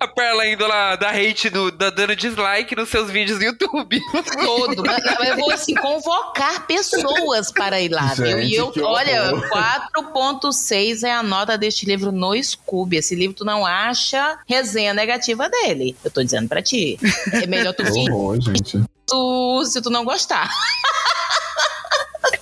Speaker 4: A Perla indo lá dar hate, no, da- dando dislike nos seus vídeos no YouTube.
Speaker 3: todo. Eu vou assim, convocar pessoas para ir lá, viu? E
Speaker 1: Gente,
Speaker 3: eu, olha,
Speaker 1: horror.
Speaker 3: 4.6 é a nota deste livro no Scooby. Esse livro tu não acha resenha negativa dele. Eu tô dizendo pra ti. É melhor tu
Speaker 1: gente.
Speaker 3: tu- se tu não gostar.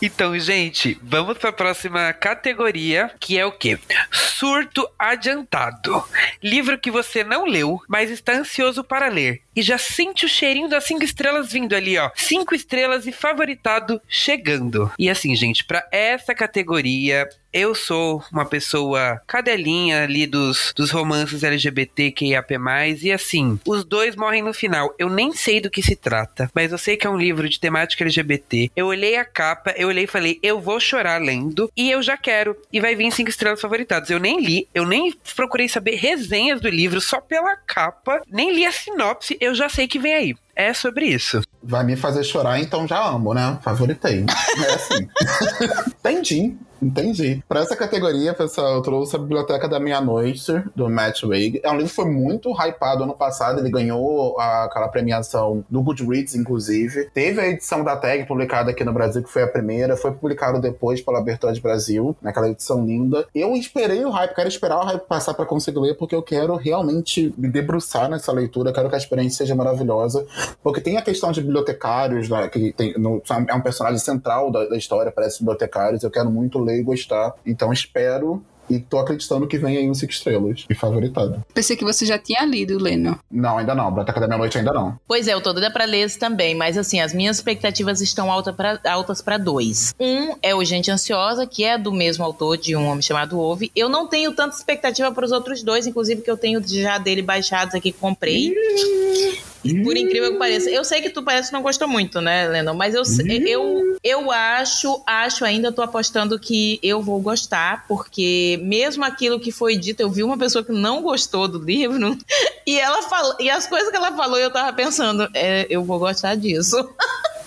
Speaker 4: Então, gente, vamos para a próxima categoria, que é o quê? Surto adiantado. Livro que você não leu, mas está ansioso para ler. E já sente o cheirinho das cinco estrelas vindo ali, ó. Cinco estrelas e favoritado chegando. E assim, gente, para essa categoria, eu sou uma pessoa cadelinha ali dos, dos romances LGBTQIAP+, e assim, os dois morrem no final. Eu nem sei do que se trata, mas eu sei que é um livro de temática LGBT. Eu olhei a capa, eu olhei e falei, eu vou chorar lendo, e eu já quero. E vai vir cinco estrelas favoritadas. Eu nem li, eu nem procurei saber resenhas do livro só pela capa, nem li a sinopse, eu já sei que vem aí. É sobre isso.
Speaker 1: Vai me fazer chorar, então já amo, né? Favoritei. É assim. Entendi. Entendi. Pra essa categoria, pessoal, eu trouxe a Biblioteca da Meia-Noite, do Matt Wig. É um livro que foi muito hypado ano passado. Ele ganhou aquela premiação do Goodreads, inclusive. Teve a edição da tag publicada aqui no Brasil, que foi a primeira. Foi publicado depois pela Bertoldi Brasil, naquela edição linda. Eu esperei o hype, quero esperar o hype passar pra conseguir ler, porque eu quero realmente me debruçar nessa leitura. Quero que a experiência seja maravilhosa. Porque tem a questão de bibliotecários, né, que tem, no- é um personagem central da, da história, parece bibliotecários. Eu quero muito ler e gostar. Então espero e tô acreditando que vem aí um cinco estrelas. E favoritado.
Speaker 2: Pensei que você já tinha lido, Leno.
Speaker 1: Não, ainda não. Biblioteca da Meia-Noite ainda não.
Speaker 3: Pois é, eu tô doida pra ler esse também, mas assim, as minhas expectativas estão alta pra- altas para dois. Um é o Gente Ansiosa, que é do mesmo autor de um homem chamado Ove. Eu não tenho tanta expectativa para os outros dois, inclusive que eu tenho já dele baixados aqui que comprei. Por incrível que pareça. Eu sei que tu parece que não gostou muito, né, Lennon? Mas eu, eu, eu acho, acho ainda, tô apostando que eu vou gostar, porque mesmo aquilo que foi dito, eu vi uma pessoa que não gostou do livro, e ela falou, e as coisas que ela falou, eu tava pensando, é, eu vou gostar disso.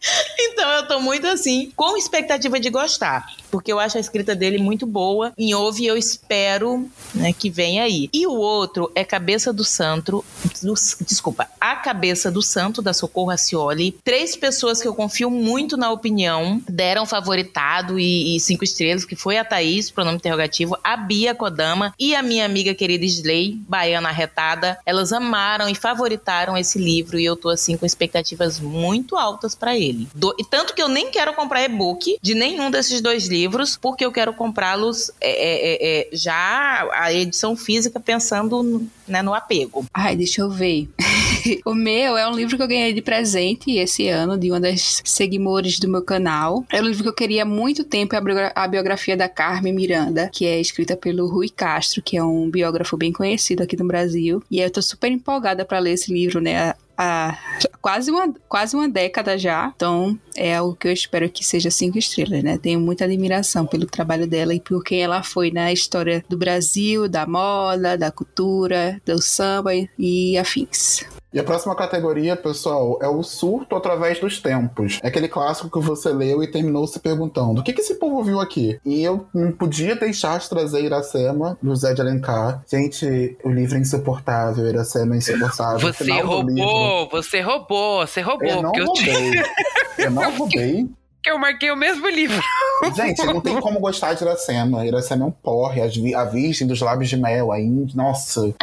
Speaker 3: Então eu tô muito assim, com expectativa de gostar. Porque eu acho a escrita dele muito boa. Em Ouve eu espero né, que venha aí. E o outro é Cabeça do Santo. do- desculpa, A Cabeça do Santo, da Socorro Acioli. Três pessoas que eu confio muito na opinião deram favoritado e, e cinco estrelas, que foi a Thaís, pronome interrogativo, a Bia Kodama e a minha amiga querida Slay, baiana arretada. Elas amaram e favoritaram esse livro e eu tô assim com expectativas muito altas pra ele. Do- e tanto que eu nem quero comprar e-book de nenhum desses dois livros, porque eu quero comprá-los é, é, é, é, já a edição física pensando no, né, no apego.
Speaker 2: Ai, deixa eu ver. o meu é um livro que eu ganhei de presente esse ano de uma das seguidores do meu canal. É um livro que eu queria há muito tempo, é a biografia da Carmen Miranda, que é escrita pelo Rui Castro, que é um biógrafo bem conhecido aqui no Brasil. E eu tô super empolgada para ler esse livro, né? Há quase uma, quase uma década já. Então, é algo que eu espero que seja cinco estrelas, né? Tenho muita admiração pelo trabalho dela e por quem ela foi na história do Brasil, da moda, da cultura, do samba e afins.
Speaker 1: E a próxima categoria, pessoal, é o surto através dos tempos. É aquele clássico que você leu e terminou se perguntando: o que, que esse povo viu aqui? E eu não podia deixar de trazer Iracema, do Zé de Alencar. Gente, o livro é insuportável, Iracema é insuportável.
Speaker 4: Você roubou, você roubou, você roubou.
Speaker 1: Eu não
Speaker 4: eu, te-
Speaker 1: roubei. Eu não roubei.
Speaker 4: que eu marquei o mesmo livro.
Speaker 1: Gente, não tem como gostar de Iracema. Iracema é um porre. A Virgem dos Lábios de Mel, a Índia. Nossa.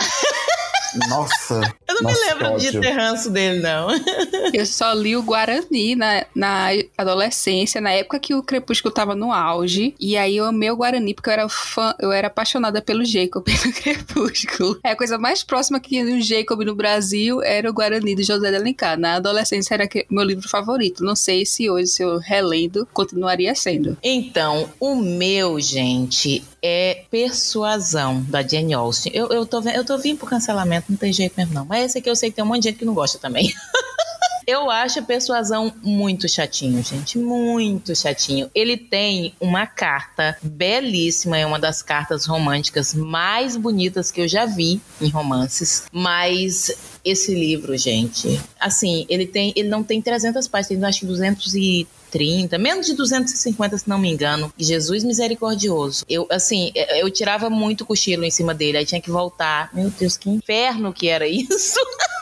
Speaker 1: Nossa.
Speaker 3: Eu não
Speaker 1: Nossa,
Speaker 3: me lembro de ter ranço dele, não.
Speaker 2: Eu só li o Guarani na, na adolescência, na época que o Crepúsculo tava no auge. E aí eu amei o Guarani, porque eu era fã, eu era apaixonada pelo Jacob no Crepúsculo. É a coisa mais próxima que tinha do Jacob no Brasil era o Guarani do José de Alencar. Na adolescência era meu livro favorito. Não sei se hoje, se eu relendo, continuaria sendo.
Speaker 3: Então, o meu, gente, é Persuasão, da Jane Austen. Eu, eu, tô, eu tô vindo pro cancelamento, não tem jeito mesmo, não. Mas esse aqui eu sei que tem um monte de gente que não gosta também. Eu acho persuasão muito chatinho, gente. Muito chatinho. Ele tem uma carta belíssima, é uma das cartas românticas mais bonitas que eu já vi em romances. Mas esse livro, gente, assim, ele tem, ele não tem 300 páginas, tem acho que 230, menos de 250, se não me engano. Jesus misericordioso. Eu, assim, eu tirava muito cochilo em cima dele, aí tinha que voltar. Meu Deus, que inferno que era isso.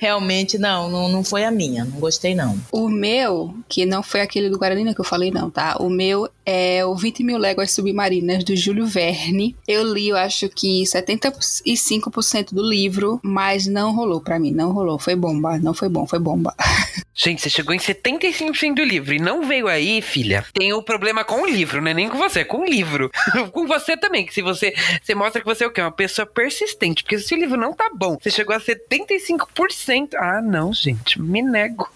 Speaker 3: realmente não, não, não foi a minha, não gostei não.
Speaker 2: O meu, que não foi aquele do Guarani que eu falei não, tá? O meu é o 20 mil léguas submarinas do Júlio Verne. Eu li, eu acho que 75% do livro, mas não rolou para mim, não rolou. Foi bomba, não foi bom, foi bomba.
Speaker 4: Gente, você chegou em 75% do livro e não veio aí, filha. Tem o um problema com o livro, não é nem com você, é com o livro. com você também, que se você, você mostra que você é o quê? Uma pessoa persistente, porque se o livro não tá bom, você chegou a 75%. Ah, não, gente, me nego.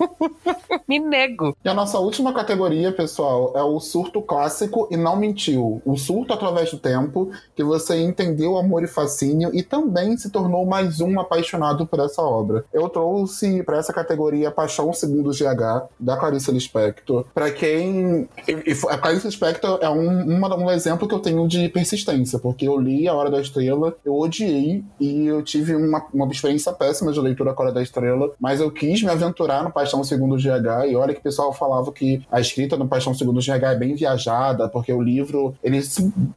Speaker 4: me nego.
Speaker 1: E a nossa última categoria, pessoal, é o surto clássico e não mentiu. O surto através do tempo, que você entendeu amor e fascínio e também se tornou mais um apaixonado por essa obra. Eu trouxe para essa categoria Paixão Segundo GH, da Clarice Lispector. Para quem. A Clarice Lispector é um, uma, um exemplo que eu tenho de persistência, porque eu li A Hora da Estrela, eu odiei e eu tive uma, uma experiência péssima de leitura A Hora da Estrela, mas eu quis me aventurar no Paixão Segundo GH e olha que o pessoal falava que a escrita no Paixão Segundo GH é bem viajada, porque o livro, ele,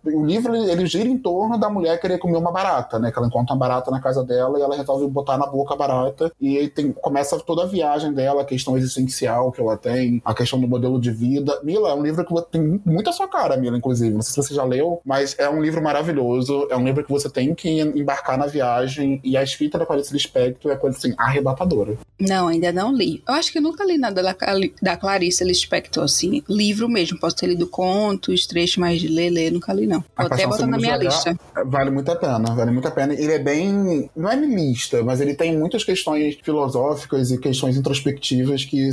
Speaker 1: o livro ele gira em torno da mulher querer comer uma barata, né? Que ela encontra uma barata na casa dela e ela resolve botar na boca a barata e tem, começa toda a viagem dela, questão existencial que ela tem, a questão do modelo de vida. Mila, é um livro que tem muito a sua cara, Mila, inclusive. Não sei se você já leu, mas é um livro maravilhoso. É um livro que você tem que embarcar na viagem. E a escrita da Clarice Lispector é coisa assim, arrebatadora.
Speaker 2: Não, ainda não li. Eu acho que eu nunca li nada da, da Clarice Lispector, assim. Livro mesmo. Posso ter lido contos, trechos mais de ler, ler, nunca li, não. Vou até botar na minha lista.
Speaker 1: Vale muito a pena, vale muito a pena. Ele é bem. Não é minista, mas ele tem muitas questões filosóficas e questões introspectivas que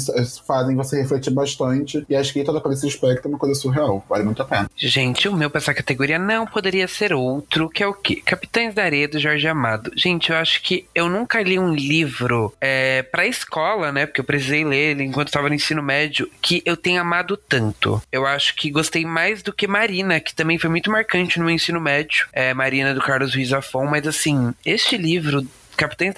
Speaker 1: fazem você refletir bastante. E a escrita da Clarice Lispector é uma coisa surreal. Vale muito a pena.
Speaker 4: Gente, o meu pra essa categoria não poderia ser outro, que é o quê? Capitães da Areia, do Jorge Amado. Gente, eu acho que eu nunca li um livro é, pra escola, né? Porque eu precisei ler ele enquanto estava no ensino médio, que eu tenha amado tanto. Eu acho que gostei mais do que Marina, que também foi muito marcante no meu ensino médio. É, Marina do Carlos Ruiz Afon, mas assim, este livro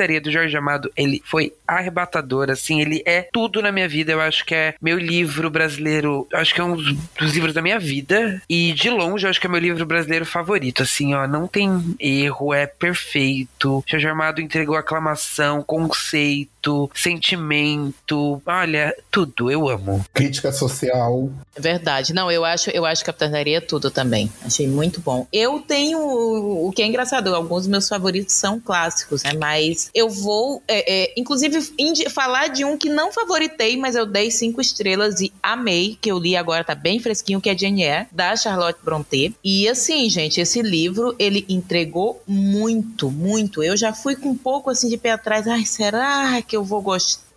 Speaker 4: Areia do Jorge Amado, ele foi arrebatador, assim, ele é tudo na minha vida. Eu acho que é meu livro brasileiro, acho que é um dos livros da minha vida. E de longe, eu acho que é meu livro brasileiro favorito, assim, ó, não tem erro, é perfeito. Jorge Amado entregou aclamação, conceito, sentimento, olha, tudo, eu amo.
Speaker 1: Crítica social.
Speaker 3: Verdade. Não, eu acho, eu acho da Areia tudo também. Achei muito bom. Eu tenho o que é engraçado, alguns dos meus favoritos são clássicos, né? Mas eu vou, é, é, inclusive, falar de um que não favoritei, mas eu dei cinco estrelas e amei, que eu li agora, tá bem fresquinho, que é Jane Eyre, da Charlotte Brontë. E assim, gente, esse livro, ele entregou muito, muito. Eu já fui com um pouco assim de pé atrás. Ai, será que eu vou gostar?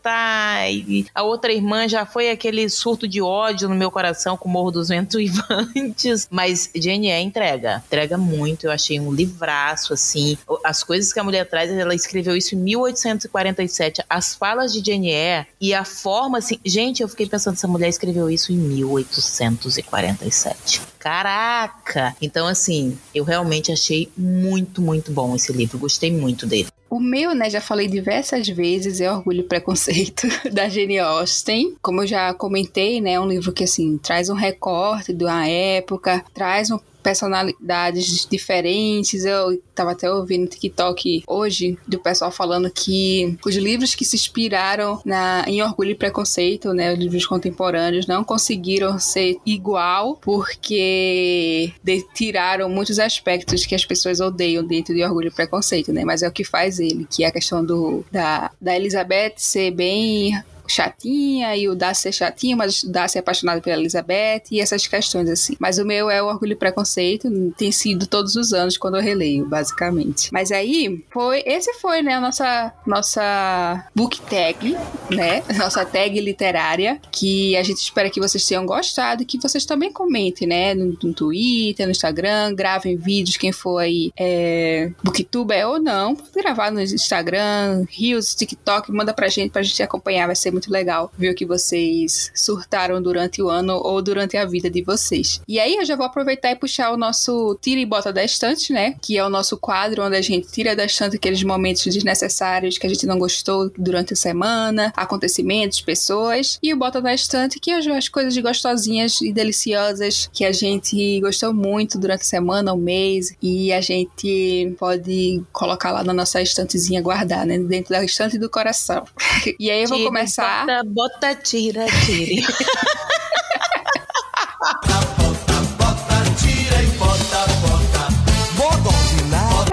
Speaker 3: E a outra irmã já foi aquele surto de ódio no meu coração com o Morro dos Ventos Vivantes. Mas Jane é entrega. Entrega muito. Eu achei um livraço, assim. As coisas que a mulher traz, ela escreveu isso em 1847. As falas de Jane Eyre e a forma, assim. Gente, eu fiquei pensando, essa mulher escreveu isso em 1847. Caraca! Então, assim, eu realmente achei muito, muito bom esse livro. Gostei muito dele.
Speaker 2: O meu, né, já falei diversas vezes, é Orgulho e Preconceito, da Jane Austen. Como eu já comentei, né, é um livro que, assim, traz um recorte de uma época, traz um personalidades diferentes. Eu tava até ouvindo TikTok hoje do pessoal falando que os livros que se inspiraram na, em Orgulho e Preconceito, né, os livros contemporâneos, não conseguiram ser igual porque de, tiraram muitos aspectos que as pessoas odeiam dentro de Orgulho e Preconceito, né? Mas é o que faz ele, que é a questão do da, da Elizabeth ser bem chatinha e o Darcy ser chatinho, mas o Darcy é apaixonado pela Elizabeth e essas questões assim. Mas o meu é o Orgulho e Preconceito, tem sido todos os anos quando eu releio, basicamente. Mas aí, foi, esse foi, né, a nossa, nossa book tag, né, nossa tag literária, que a gente espera que vocês tenham gostado e que vocês também comentem, né, no, no Twitter, no Instagram, gravem vídeos, quem for aí é, booktuber ou não, pode gravar no Instagram, Reels, TikTok, manda pra gente, pra gente acompanhar, vai ser muito legal ver o que vocês surtaram durante o ano ou durante a vida de vocês. E aí eu já vou aproveitar e puxar o nosso tira e bota da estante, né, que é o nosso quadro onde a gente tira da estante aqueles momentos desnecessários que a gente não gostou durante a semana, acontecimentos, pessoas, e o bota da estante que é as coisas gostosinhas e deliciosas que a gente gostou muito durante a semana, o mês, e a gente pode colocar lá na nossa estantezinha guardar, né? Dentro da estante do coração. e aí eu vou
Speaker 3: Tire,
Speaker 2: começar.
Speaker 3: Bota, bota, tira, tire.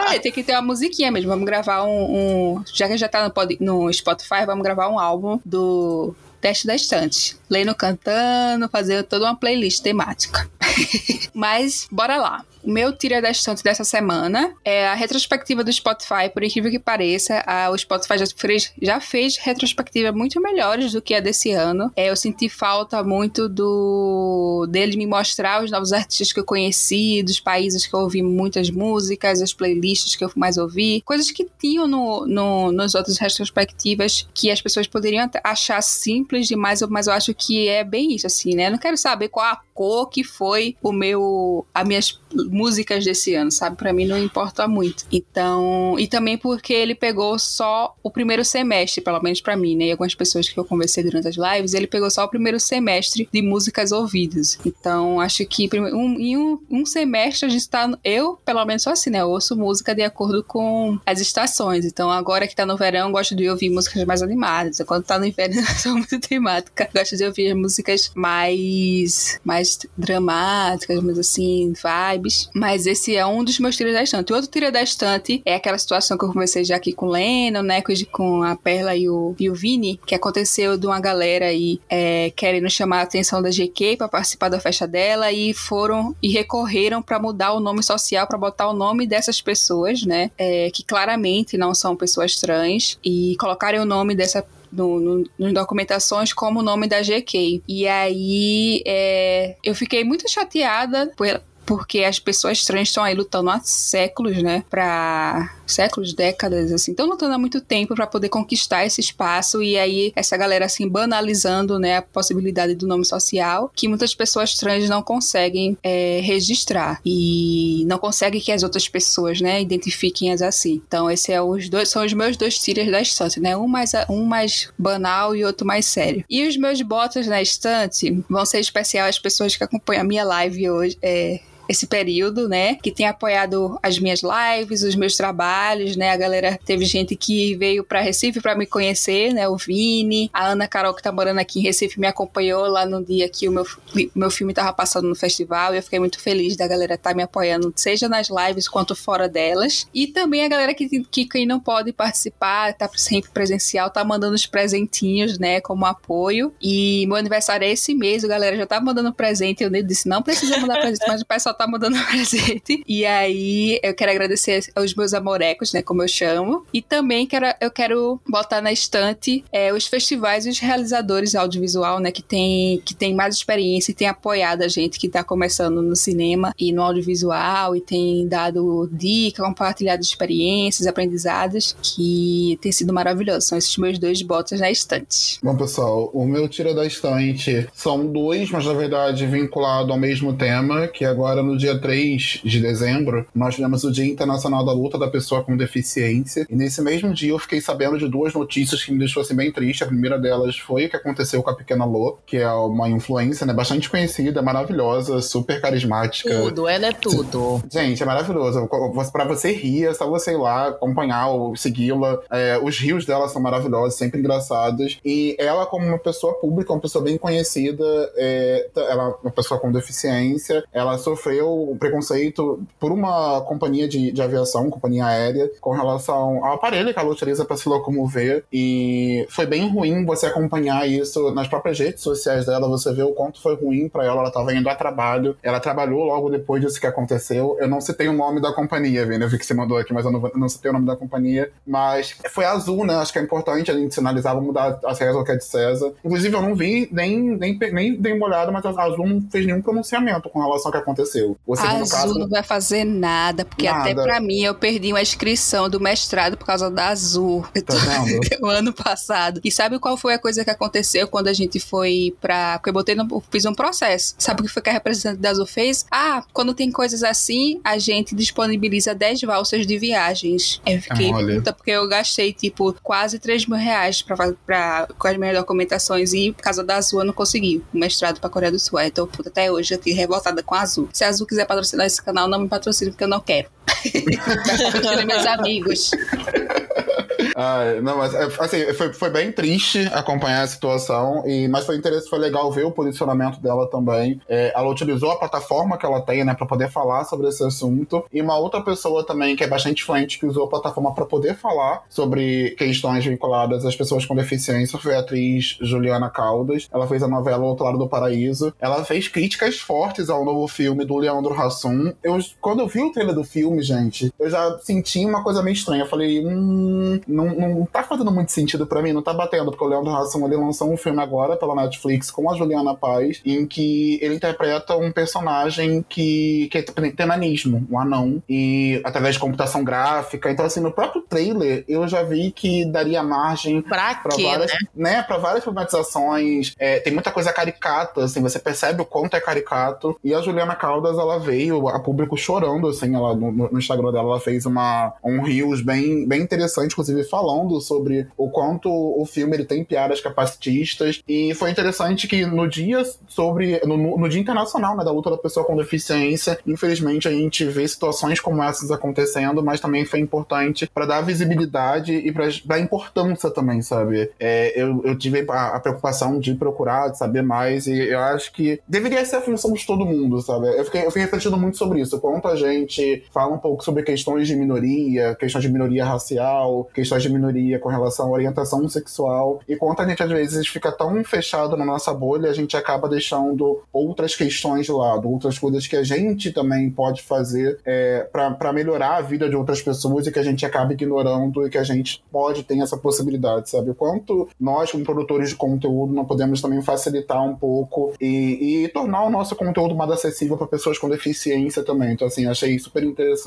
Speaker 2: Ah, tem que ter uma musiquinha mesmo. Vamos gravar um. um- já que já tá no, pod- no Spotify, vamos gravar um álbum do Teste da Estante. Lendo cantando, fazendo toda uma playlist temática. Mas, bora lá. O meu tira da estante dessa semana é a retrospectiva do Spotify, por incrível que pareça. a- o Spotify já fez, já fez retrospectiva muito melhores do que a desse ano. É, eu senti falta muito do dele me mostrar os novos artistas que eu conheci, dos países que eu ouvi muitas músicas, as playlists que eu mais ouvi, coisas que tinham no, no, nos outras retrospectivas que as pessoas poderiam achar simples demais, mas eu acho que é bem isso, assim, né? Eu não quero saber qual a cor que foi o meu, as minhas músicas desse ano, sabe? Pra mim não importa muito. Então, e também porque ele pegou só o primeiro semestre, pelo menos pra mim, né? E algumas pessoas que eu conversei durante as lives, ele pegou só o primeiro semestre de músicas ouvidas. Então, acho que um- em um, um semestre a gente tá. Eu, pelo menos, sou assim, né? Eu ouço música de acordo com as estações. Então, agora que tá no verão, eu gosto de ouvir músicas mais animadas. Quando tá no inverno, eu sou muito temática. Gosto de ouvir músicas mais, mais dramáticas, mas assim, vibes. Mas esse é um dos meus tiras da estante. O outro tira da estante é aquela situação que eu conversei já aqui com o Lennon, né? Com, com a Perla e o, e o Vini, que aconteceu de uma galera aí é, querendo chamar a atenção da GK para participar da festa dela e foram e recorreram para mudar o nome social, para botar o nome dessas pessoas, né? É, que claramente não são pessoas trans e colocarem o nome dessa no, no, nas documentações como o nome da GK. E aí é, eu fiquei muito chateada por, porque as pessoas trans estão aí lutando há séculos, né? Pra. séculos, décadas, assim. Estão lutando há muito tempo para poder conquistar esse espaço. E aí, essa galera, assim, banalizando, né? A possibilidade do nome social, que muitas pessoas trans não conseguem é, registrar. E não conseguem que as outras pessoas, né? Identifiquem-as assim. Então, esse é os dois, são os meus dois tiras da estante, né? Um mais, um mais banal e outro mais sério. E os meus botas na estante vão ser especial às pessoas que acompanham a minha live hoje. É, esse período, né? Que tem apoiado as minhas lives, os meus trabalhos, né? A galera teve gente que veio para Recife para me conhecer, né? O Vini, a Ana Carol que tá morando aqui em Recife me acompanhou lá no dia que o meu, meu filme tava passando no festival e eu fiquei muito feliz da galera estar tá me apoiando, seja nas lives quanto fora delas. E também a galera que, que quem não pode participar, tá sempre presencial, tá mandando os presentinhos, né? Como apoio. E meu aniversário é esse mês, a galera já tá mandando presente. Eu disse, não precisa mandar presente, mas o pessoal tá mandando presente. E aí eu quero agradecer aos meus amorecos, né? Como eu chamo. E também quero, eu quero botar na estante é, os festivais e os realizadores audiovisual, né? Que tem, que tem mais experiência e tem apoiado a gente que tá começando no cinema e no audiovisual e tem dado dica, compartilhado experiências, aprendizados, que tem sido maravilhoso. São esses meus dois botas na estante.
Speaker 1: Bom, pessoal, o meu tira da estante são dois, mas na verdade vinculado ao mesmo tema, que agora no dia 3 de dezembro, nós tivemos o Dia Internacional da Luta da Pessoa com Deficiência. E nesse mesmo dia eu fiquei sabendo de duas notícias que me deixou assim, bem triste. A primeira delas foi o que aconteceu com a Pequena Lô, que é uma influência né, bastante conhecida, maravilhosa, super carismática.
Speaker 3: Tudo, ela é tudo.
Speaker 1: Gente, é maravilhoso. Pra você rir, é só você ir lá acompanhar ou segui-la. É, os rios dela são maravilhosos, sempre engraçados. E ela, como uma pessoa pública, uma pessoa bem conhecida, é, ela é uma pessoa com deficiência, ela sofreu sofreu preconceito por uma companhia de, de aviação, companhia aérea, com relação ao aparelho que ela utiliza para se locomover. E foi bem ruim você acompanhar isso nas próprias redes sociais dela. Você vê o quanto foi ruim para ela. Ela estava indo a trabalho. Ela trabalhou logo depois disso que aconteceu. Eu não citei o nome da companhia, Vini. Eu vi que você mandou aqui, mas eu não, não citei o nome da companhia. Mas foi azul, né? Acho que é importante a gente sinalizar, vamos mudar a César que é de César. Inclusive, eu não vi nem, nem, nem dei uma olhada, mas a Azul não fez nenhum pronunciamento com relação ao que aconteceu.
Speaker 2: O segundo Azul caso, não vai fazer nada, porque nada. até pra mim eu perdi uma inscrição do mestrado por causa da Azul. Tá vendo? o ano passado. E sabe qual foi a coisa que aconteceu quando a gente foi pra. Porque eu botei no, fiz um processo. Sabe o que foi que a representante da Azul fez? Ah, quando tem coisas assim, a gente disponibiliza 10 valsas de viagens. Eu fiquei Olha. puta, porque eu gastei, tipo, quase 3 mil reais pra, pra, com as minhas documentações e por causa da Azul eu não consegui o mestrado pra Coreia do Sul. Então, puta, até hoje eu fiquei revoltada com a Azul. Se a Azul quiser patrocinar esse canal, não me patrocine porque eu não quero. Meus amigos.
Speaker 1: Ah, não, mas assim, foi, foi bem triste acompanhar a situação, e, mas foi interessante, foi legal ver o posicionamento dela também. É, ela utilizou a plataforma que ela tem, né, para poder falar sobre esse assunto. E uma outra pessoa também que é bastante influente que usou a plataforma para poder falar sobre questões vinculadas às pessoas com deficiência foi a atriz Juliana Caldas. Ela fez a novela Outro Lado do Paraíso. Ela fez críticas fortes ao novo filme do Leandro Hassum. Eu, quando eu vi o trailer do filme, gente, eu já senti uma coisa meio estranha. Eu falei, hum, não, não tá fazendo muito sentido para mim, não tá batendo, porque o Leandro Hassum ele lançou um filme agora pela Netflix com a Juliana Paz, em que ele interpreta um personagem que, que tem nanismo, um anão, e através de computação gráfica. Então, assim, no próprio trailer eu já vi que daria margem
Speaker 3: pra, pra quê,
Speaker 1: várias,
Speaker 3: né?
Speaker 1: né? Pra várias problematizações. É, tem muita coisa caricata, assim, você percebe o quanto é caricato. E a Juliana Caldas, ela veio a público chorando, assim, ela, no, no Instagram dela, ela fez uma, um Reels bem, bem interessante, inclusive falando sobre o quanto o filme ele tem piadas capacitistas. E foi interessante que no dia sobre. No, no dia internacional né, da luta da pessoa com deficiência, infelizmente a gente vê situações como essas acontecendo, mas também foi importante para dar visibilidade e para dar importância também, sabe? É, eu, eu tive a, a, preocupação de procurar, de saber mais, e eu acho que deveria ser a função de todo mundo, sabe? Eu fiquei, eu fiquei refletindo muito sobre isso. Quanto a gente fala um pouco sobre questões de minoria, questões de minoria racial, questões de minoria com relação à orientação sexual. E quanto a gente às vezes fica tão fechado na nossa bolha, a gente acaba deixando outras questões de lado, outras coisas que a gente também pode fazer é, para melhorar a vida de outras pessoas e que a gente acaba ignorando e que a gente pode ter essa possibilidade, sabe? O quanto nós, como produtores de conteúdo, não podemos também facilitar um pouco e, e tornar o nosso conteúdo mais acessível para pessoas com deficiência também. Então, assim, achei super interessante.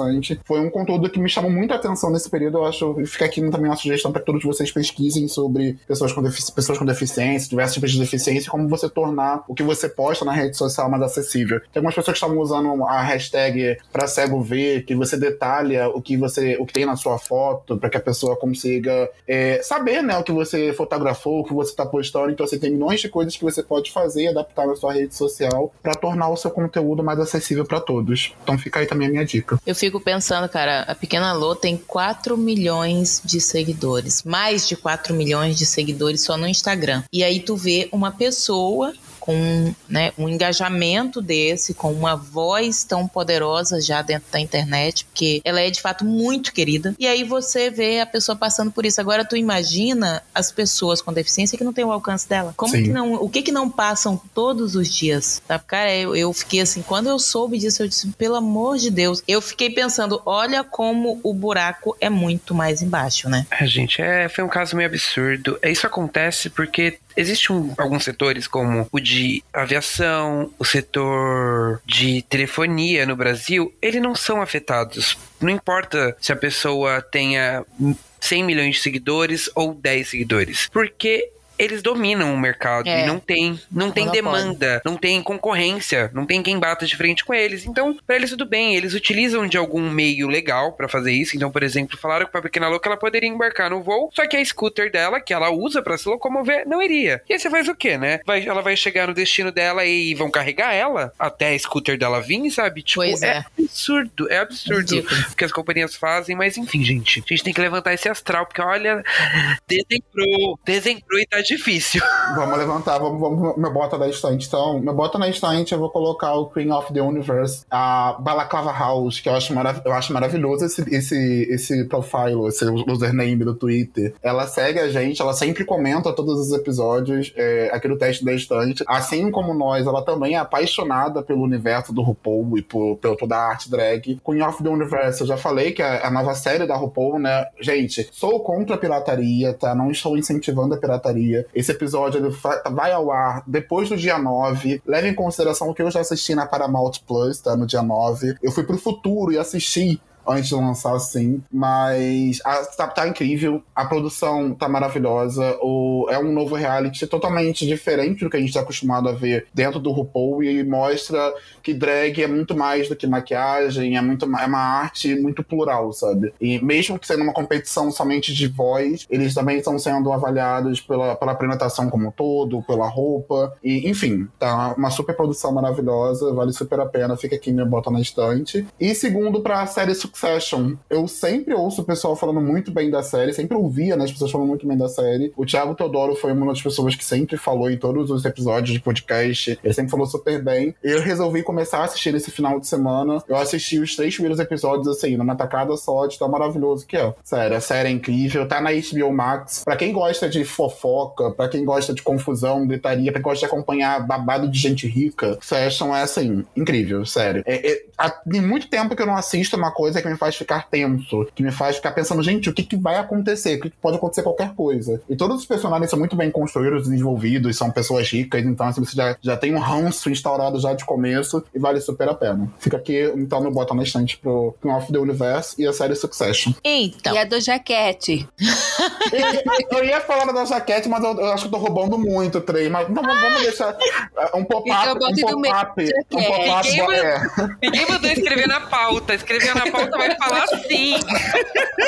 Speaker 1: Foi um conteúdo que me chamou muita atenção nesse período. Eu acho, fica aqui também uma sugestão para que todos vocês pesquisem sobre pessoas com, pessoas com deficiência, diversos tipos de deficiência, como você tornar o que você posta na rede social mais acessível. Tem algumas pessoas que estavam usando a hashtag para cego ver, que você detalha o que você, o que tem na sua foto, para que a pessoa consiga é, saber, né, o que você fotografou, o que você está postando. Então, você assim, tem milhões de coisas que você pode fazer e adaptar na sua rede social para tornar o seu conteúdo mais acessível para todos. Então, fica aí também a minha dica.
Speaker 3: Eu fico pensando, cara, a Pequena Lô tem 4 milhões de seguidores mais de 4 milhões de seguidores só no Instagram. E aí tu vê uma pessoa com né, um engajamento desse, com uma voz tão poderosa já dentro da internet, porque ela é de fato muito querida. E aí você vê a pessoa passando por isso. Agora tu imagina as pessoas com deficiência que não tem o alcance dela. Como Sim. que não, o que que não passam todos os dias? Tá? Cara, eu, eu fiquei assim, quando eu soube disso, eu disse, pelo amor de Deus, eu fiquei pensando, olha como o buraco é muito mais embaixo, né?
Speaker 4: É, gente, é, foi um caso meio absurdo. Isso acontece porque Existem alguns setores, como o de aviação, o setor de telefonia no Brasil, eles não são afetados. Não importa se a pessoa tenha 100 milhões de seguidores ou 10 seguidores. Porque eles dominam o mercado é. e não tem, não tem demanda, não tem concorrência, não tem quem bata de frente com eles. Então, para eles tudo bem, eles utilizam de algum meio legal para fazer isso. Então, por exemplo, falaram com a pequena louca ela poderia embarcar no voo, só que a scooter dela, que ela usa para se locomover, não iria. E aí você faz o quê, né? Vai, ela vai chegar no destino dela e vão carregar ela até a scooter dela vir, sabe? Tipo, é. é absurdo, é absurdo o que as companhias fazem, mas enfim, gente, a gente tem que levantar esse astral, porque olha, desemprou, desemprou e tá difícil.
Speaker 1: Vamos levantar, vamos, vamos meu bota da estante. Então, meu bota na estante, eu vou colocar o Queen of the Universe, a Balaclava House, que eu acho, marav eu acho maravilhoso esse, esse, esse profile, esse username do Twitter. Ela segue a gente, ela sempre comenta todos os episódios é, aqui no teste da estante. Assim como nós, ela também é apaixonada pelo universo do RuPaul e por, por toda a arte drag. Queen of the Universe, eu já falei que é a nova série da RuPaul, né? Gente, sou contra a pirataria, tá? Não estou incentivando a pirataria. Esse episódio ele vai ao ar depois do dia 9. Leve em consideração que eu já assisti na Paramount Plus, tá? No dia 9. Eu fui pro futuro e assisti antes de lançar, assim. Mas a, tá, tá, incrível, a produção tá maravilhosa. O, é um novo reality totalmente diferente do que a gente tá acostumado a ver dentro do RuPaul e mostra que drag é muito mais do que maquiagem, é, muito, é uma arte muito plural, sabe? E mesmo que sendo uma competição somente de voz, eles também estão sendo avaliados pela, pela apresentação como um todo, pela roupa. E, enfim, tá uma super produção maravilhosa, vale super a pena. Fica aqui minha bota na estante. E segundo, pra série Succession. Eu sempre ouço o pessoal falando muito bem da série, sempre ouvia né, as pessoas falando muito bem da série. O Thiago Teodoro foi uma das pessoas que sempre falou em todos os episódios de podcast. Ele sempre falou super bem. Eu resolvi começar a assistir nesse final de semana. Eu assisti os três primeiros episódios, assim, numa tacada só, de tão maravilhoso que é. Sério, a série é incrível. Tá na HBO Max. Pra quem gosta de fofoca, pra quem gosta de confusão, gritaria, pra quem gosta de acompanhar babado de gente rica, Succession é, assim, incrível, sério. É, é, há, muito tempo que eu não assisto uma coisa que me faz ficar tenso, que me faz ficar pensando, gente, o que, que vai acontecer? O que, que pode acontecer qualquer coisa? E todos os personagens são muito bem construídos, desenvolvidos, são pessoas ricas, então assim, você já, já tem um ranço instaurado já de começo e vale super a pena. Fica aqui, então, meu bota na estante pro King of the Universe e a série Succession.
Speaker 3: Então.
Speaker 2: E a do Jaquete.
Speaker 1: eu ia falar da jaquete, mas eu, eu, acho que tô roubando muito o trem. Mas não, vamos deixar uh, um pop-up.
Speaker 2: Então,
Speaker 1: um pop-up. Um pop-up.
Speaker 4: Ninguém,
Speaker 1: é.
Speaker 4: ninguém mandou escrever na pauta. Escreveu na pauta, vai falar sim.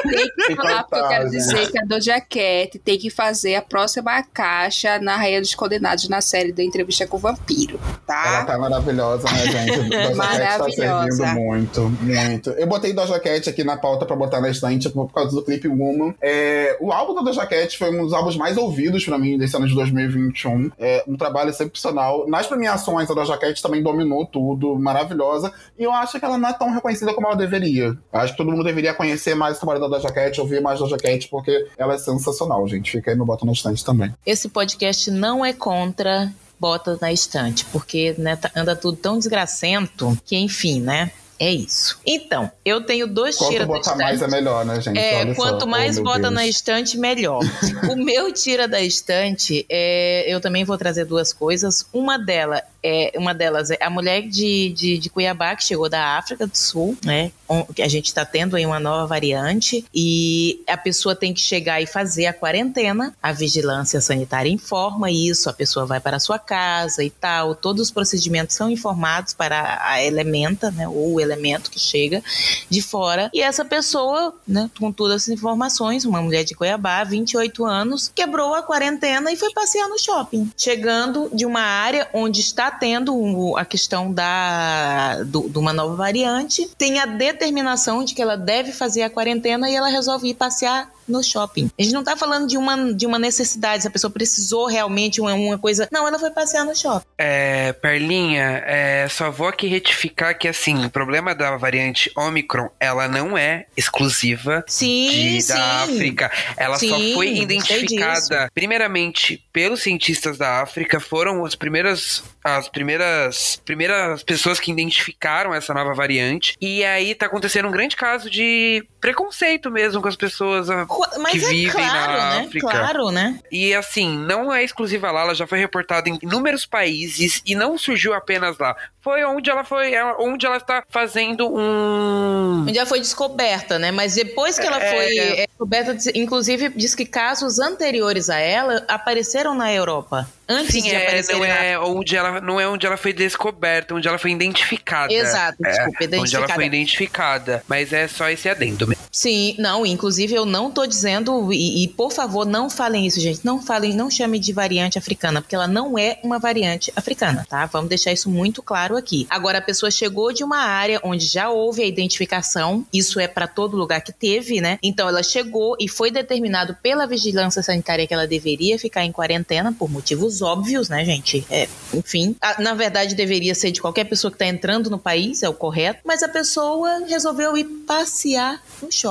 Speaker 2: Tem que falar, porque eu quero dizer que a Doja Cat tem que fazer a próxima caixa na Rainha dos Condenados na série da entrevista com o vampiro, tá?
Speaker 1: Ela tá maravilhosa, né, gente? Doja Cat tá servindo muito, muito. Eu botei Doja Cat aqui na pauta pra botar na estante por causa do clipe Woman. É, o álbum da Doja Cat foi um dos álbuns mais ouvidos pra mim desse ano de 2021. É um trabalho excepcional. Nas premiações, a Doja Cat também dominou tudo, maravilhosa. E eu acho que ela não é tão reconhecida como ela deveria. Acho que todo mundo deveria conhecer mais o trabalho da Cat, ouvir mais Doja Cat, porque ela é sensacional, gente. Fica aí no Bota na Estante também.
Speaker 3: Esse podcast não é contra Bota na Estante, porque né, tá, anda tudo tão desgracento que, enfim, né? É isso. Então, eu tenho dois
Speaker 1: Quanto
Speaker 3: tira da
Speaker 1: botar
Speaker 3: estante.
Speaker 1: mais é melhor, né, gente?
Speaker 3: É,
Speaker 1: Olha
Speaker 3: quanto
Speaker 1: só.
Speaker 3: mais
Speaker 1: Oh,
Speaker 3: bota
Speaker 1: Deus.
Speaker 3: na estante, melhor. o meu tira da estante, é, eu também vou trazer duas coisas. Uma delas é, uma delas é a mulher de, de, de Cuiabá, que chegou da África do Sul, né? Que a gente está tendo aí uma nova variante. E a pessoa tem que chegar e fazer a quarentena. A vigilância sanitária informa isso, a pessoa vai para a sua casa e tal. Todos os procedimentos são informados para a elementa, né? Ou o elemento que chega de fora. E essa pessoa, né, com todas as informações, uma mulher de Cuiabá, 28 anos, quebrou a quarentena e foi passear no shopping. Chegando de uma área onde está tendo a questão da, do- de uma nova variante, tem a determinação de que ela deve fazer a quarentena e ela resolve ir passear no shopping. A gente não tá falando de uma, de uma necessidade, se a pessoa precisou realmente uma, uma coisa. Não, ela foi passear no shopping.
Speaker 4: É, Perlinha, é, só vou aqui retificar que, assim, o problema da variante Omicron, ela não é exclusiva
Speaker 3: Sim,
Speaker 4: de-
Speaker 3: sim.
Speaker 4: da África. Ela
Speaker 3: Sim,
Speaker 4: só foi identificada, primeiramente, pelos cientistas da África, foram as primeiras, as primeiras, primeiras pessoas que identificaram essa nova variante. E aí tá acontecendo um grande caso de preconceito mesmo com as pessoas ah,
Speaker 3: Mas
Speaker 4: que
Speaker 3: é
Speaker 4: vivem
Speaker 3: claro,
Speaker 4: na
Speaker 3: né?
Speaker 4: África.
Speaker 3: Claro, né?
Speaker 4: E assim, não é exclusiva lá, ela já foi reportada em inúmeros países e não surgiu apenas lá. Foi onde ela foi, é onde ela está fazendo um.
Speaker 3: Já foi descoberta, né? Mas depois que ela
Speaker 4: É.
Speaker 3: foi é, descoberta, diz- inclusive diz que casos anteriores a ela apareceram na Europa. Antes
Speaker 4: Sim,
Speaker 3: de
Speaker 4: é,
Speaker 3: aparecer
Speaker 4: não
Speaker 3: na
Speaker 4: é onde ela não é onde ela foi descoberta, onde ela foi identificada.
Speaker 3: Exato,
Speaker 4: É,
Speaker 3: desculpa,
Speaker 4: Onde ela
Speaker 3: identificada.
Speaker 4: foi identificada. Mas é só esse adendo mesmo.
Speaker 3: Sim, não, inclusive eu não tô dizendo, e, e, por favor, não falem isso, gente. Não falem, não chamem de variante africana, porque ela não é uma variante africana, tá? Vamos deixar isso muito claro aqui. Agora, a pessoa chegou de uma área onde já houve a identificação, isso é para todo lugar que teve, né? Então, ela chegou e foi determinado pela vigilância sanitária que ela deveria ficar em quarentena, por motivos óbvios, né, gente? É, enfim, a, na verdade, deveria ser de qualquer pessoa que tá entrando no país, é o correto, mas a pessoa resolveu ir passear no.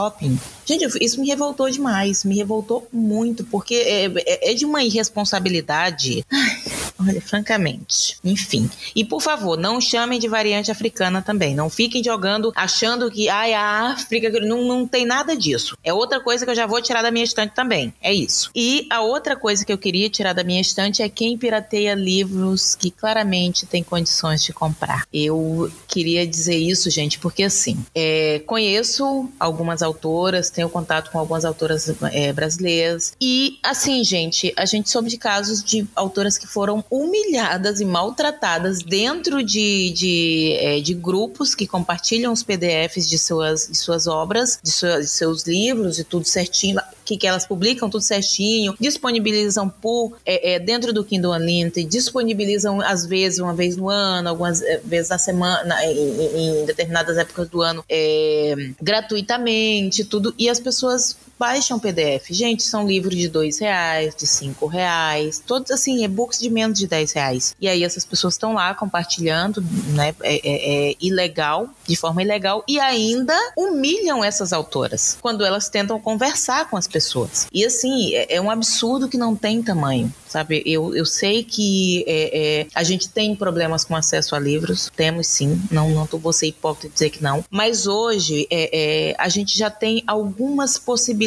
Speaker 3: Gente, isso me revoltou demais, me revoltou muito, porque é, é, é de uma irresponsabilidade. Ai, olha, francamente. Enfim. E por favor, não chamem de variante africana também. Não fiquem jogando achando que ai, a África não, não tem nada disso. É outra coisa que eu já vou tirar da minha estante também. É isso. E a outra coisa que eu queria tirar da minha estante é quem pirateia livros que claramente tem condições de comprar. Eu queria dizer isso, gente, porque assim, é, conheço algumas autoras tenho contato com algumas autoras é, brasileiras. E, assim, gente, a gente soube de casos de autoras que foram humilhadas e maltratadas dentro de, de, é, de grupos que compartilham os PDFs de suas, de suas obras, de, sua, de seus livros e tudo certinho que, que elas publicam tudo certinho, disponibilizam por é, é, dentro do Kindle Unlimited, disponibilizam às vezes uma vez no ano, algumas é, vezes na semana, em, em determinadas épocas do ano, é, gratuitamente, tudo. E as pessoas baixam PDF. Gente, são livros de dois reais, de cinco reais, todos assim, e-books de menos de dez reais. E aí essas pessoas estão lá compartilhando, né? É, é, é, ilegal, de forma ilegal, e ainda humilham essas autoras quando elas tentam conversar com as pessoas. E assim, é, é um absurdo que não tem tamanho sabe? Eu, eu sei que é, é, a gente tem problemas com acesso a livros, temos sim, não, não vou ser hipócrita dizer que não, mas hoje é, é, a gente já tem algumas possibilidades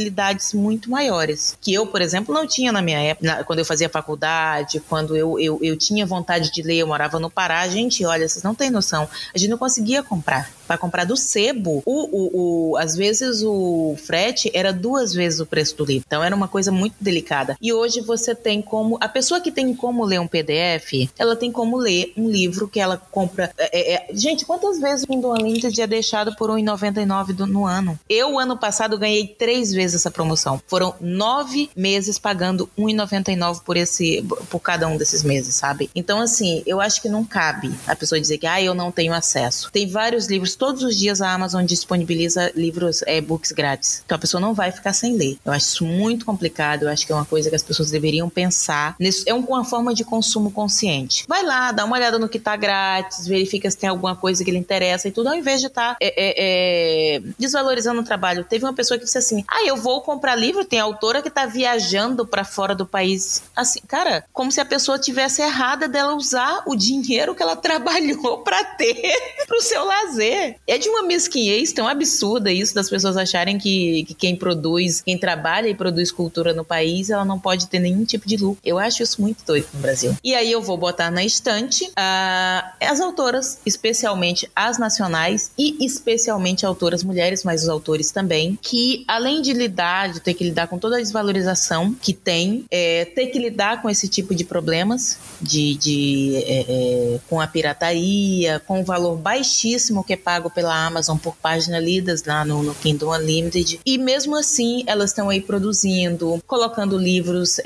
Speaker 3: muito maiores, que eu, por exemplo, não tinha na minha época, na, quando eu fazia faculdade, quando eu, eu, eu tinha vontade de ler, eu morava no Pará, gente, olha, vocês não têm noção, a gente não conseguia comprar para comprar do sebo, o, o, o, às vezes o frete era duas vezes o preço do livro. Então era uma coisa muito delicada. E hoje você tem como. A pessoa que tem como ler um PDF, ela tem como ler um livro que ela compra. É, é, é gente, quantas vezes o Kindle Unlimited é deixado por R$1,99 no ano? Eu, ano passado, ganhei três vezes essa promoção. Foram nove meses pagando R$1,99 por esse por cada um desses meses, sabe? Então, assim, eu acho que não cabe a pessoa dizer que ah, eu não tenho acesso. Tem vários livros todos os dias a Amazon disponibiliza livros, e-books grátis. Então a pessoa não vai ficar sem ler. Eu acho isso muito complicado, eu acho que é uma coisa que as pessoas deveriam pensar. Nisso. É uma forma de consumo consciente. Vai lá, dá uma olhada no que tá grátis, verifica se tem alguma coisa que lhe interessa e tudo, ao invés de estar tá, é, é, desvalorizando o trabalho. Teve uma pessoa que disse assim: Ah, eu vou comprar livro, tem autora que tá viajando para fora do país. Assim, cara, como se a pessoa tivesse errada dela usar o dinheiro que ela trabalhou para ter pro seu lazer. É de uma mesquinhez tão absurda isso das pessoas acharem que, que quem produz, quem trabalha e produz cultura no país, ela não pode ter nenhum tipo de lucro. Eu acho isso muito doido no Brasil. E aí eu vou botar na estante uh, as autoras, especialmente as nacionais e especialmente autoras mulheres, mas os autores também, que além de ter que lidar com toda a desvalorização que tem, é, ter que lidar com esse tipo de problemas, de, de é, é, com a pirataria, com o valor baixíssimo que é pago pela Amazon por páginas lidas lá no, no Kindle Unlimited. E mesmo assim, elas estão aí produzindo, colocando livros.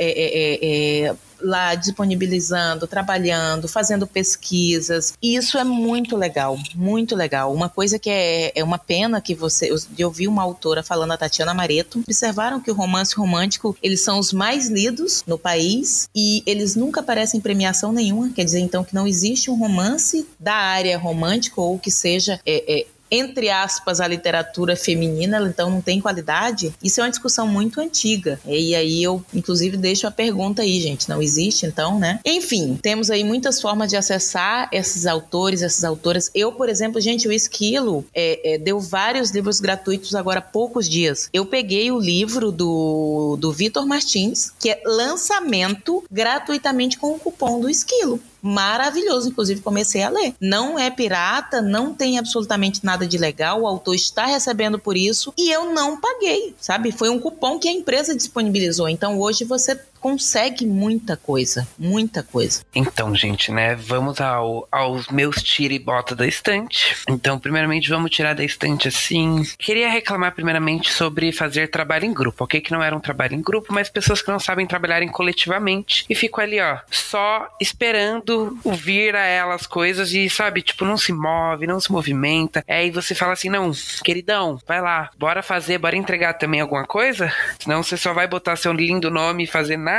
Speaker 3: Lá disponibilizando, trabalhando, fazendo pesquisas. E isso é muito legal, muito legal. Uma coisa que é, é uma pena que você. Eu vi uma autora falando, a Tatiana Mareto, observaram que o romance romântico, eles são os mais lidos no país e eles nunca aparecem em premiação nenhuma. Quer dizer, então, que não existe um romance da área romântica ou que seja. É, é, entre aspas, a literatura feminina, então não tem qualidade, isso é uma discussão muito antiga. E aí eu, inclusive, deixo a pergunta aí, gente. Não existe, então, né? Enfim, temos aí muitas formas de acessar esses autores, essas autoras. Eu, por exemplo, gente, o Esquilo é, é, deu vários livros gratuitos agora há poucos dias. Eu peguei o livro do, do Vitor Martins, que é lançamento gratuitamente com o cupom do Esquilo maravilhoso. Inclusive, comecei a ler. Não é pirata, não tem absolutamente nada de legal, o autor está recebendo por isso e eu não paguei, sabe? Foi um cupom que a empresa disponibilizou. Então, hoje você consegue muita coisa, muita coisa.
Speaker 4: Então, gente, né? Vamos ao, aos meus tira e bota da estante. Então, primeiramente, vamos tirar da estante assim. Queria reclamar primeiramente sobre fazer trabalho em grupo, ok? Que não era um trabalho em grupo, mas pessoas que não sabem trabalharem coletivamente e ficam ali, ó, só esperando vir a elas coisas e, sabe, tipo, não se move, não se movimenta. Aí você fala assim: não, queridão, vai lá, bora fazer, bora entregar também alguma coisa? Senão você só vai botar seu lindo nome e fazer nada.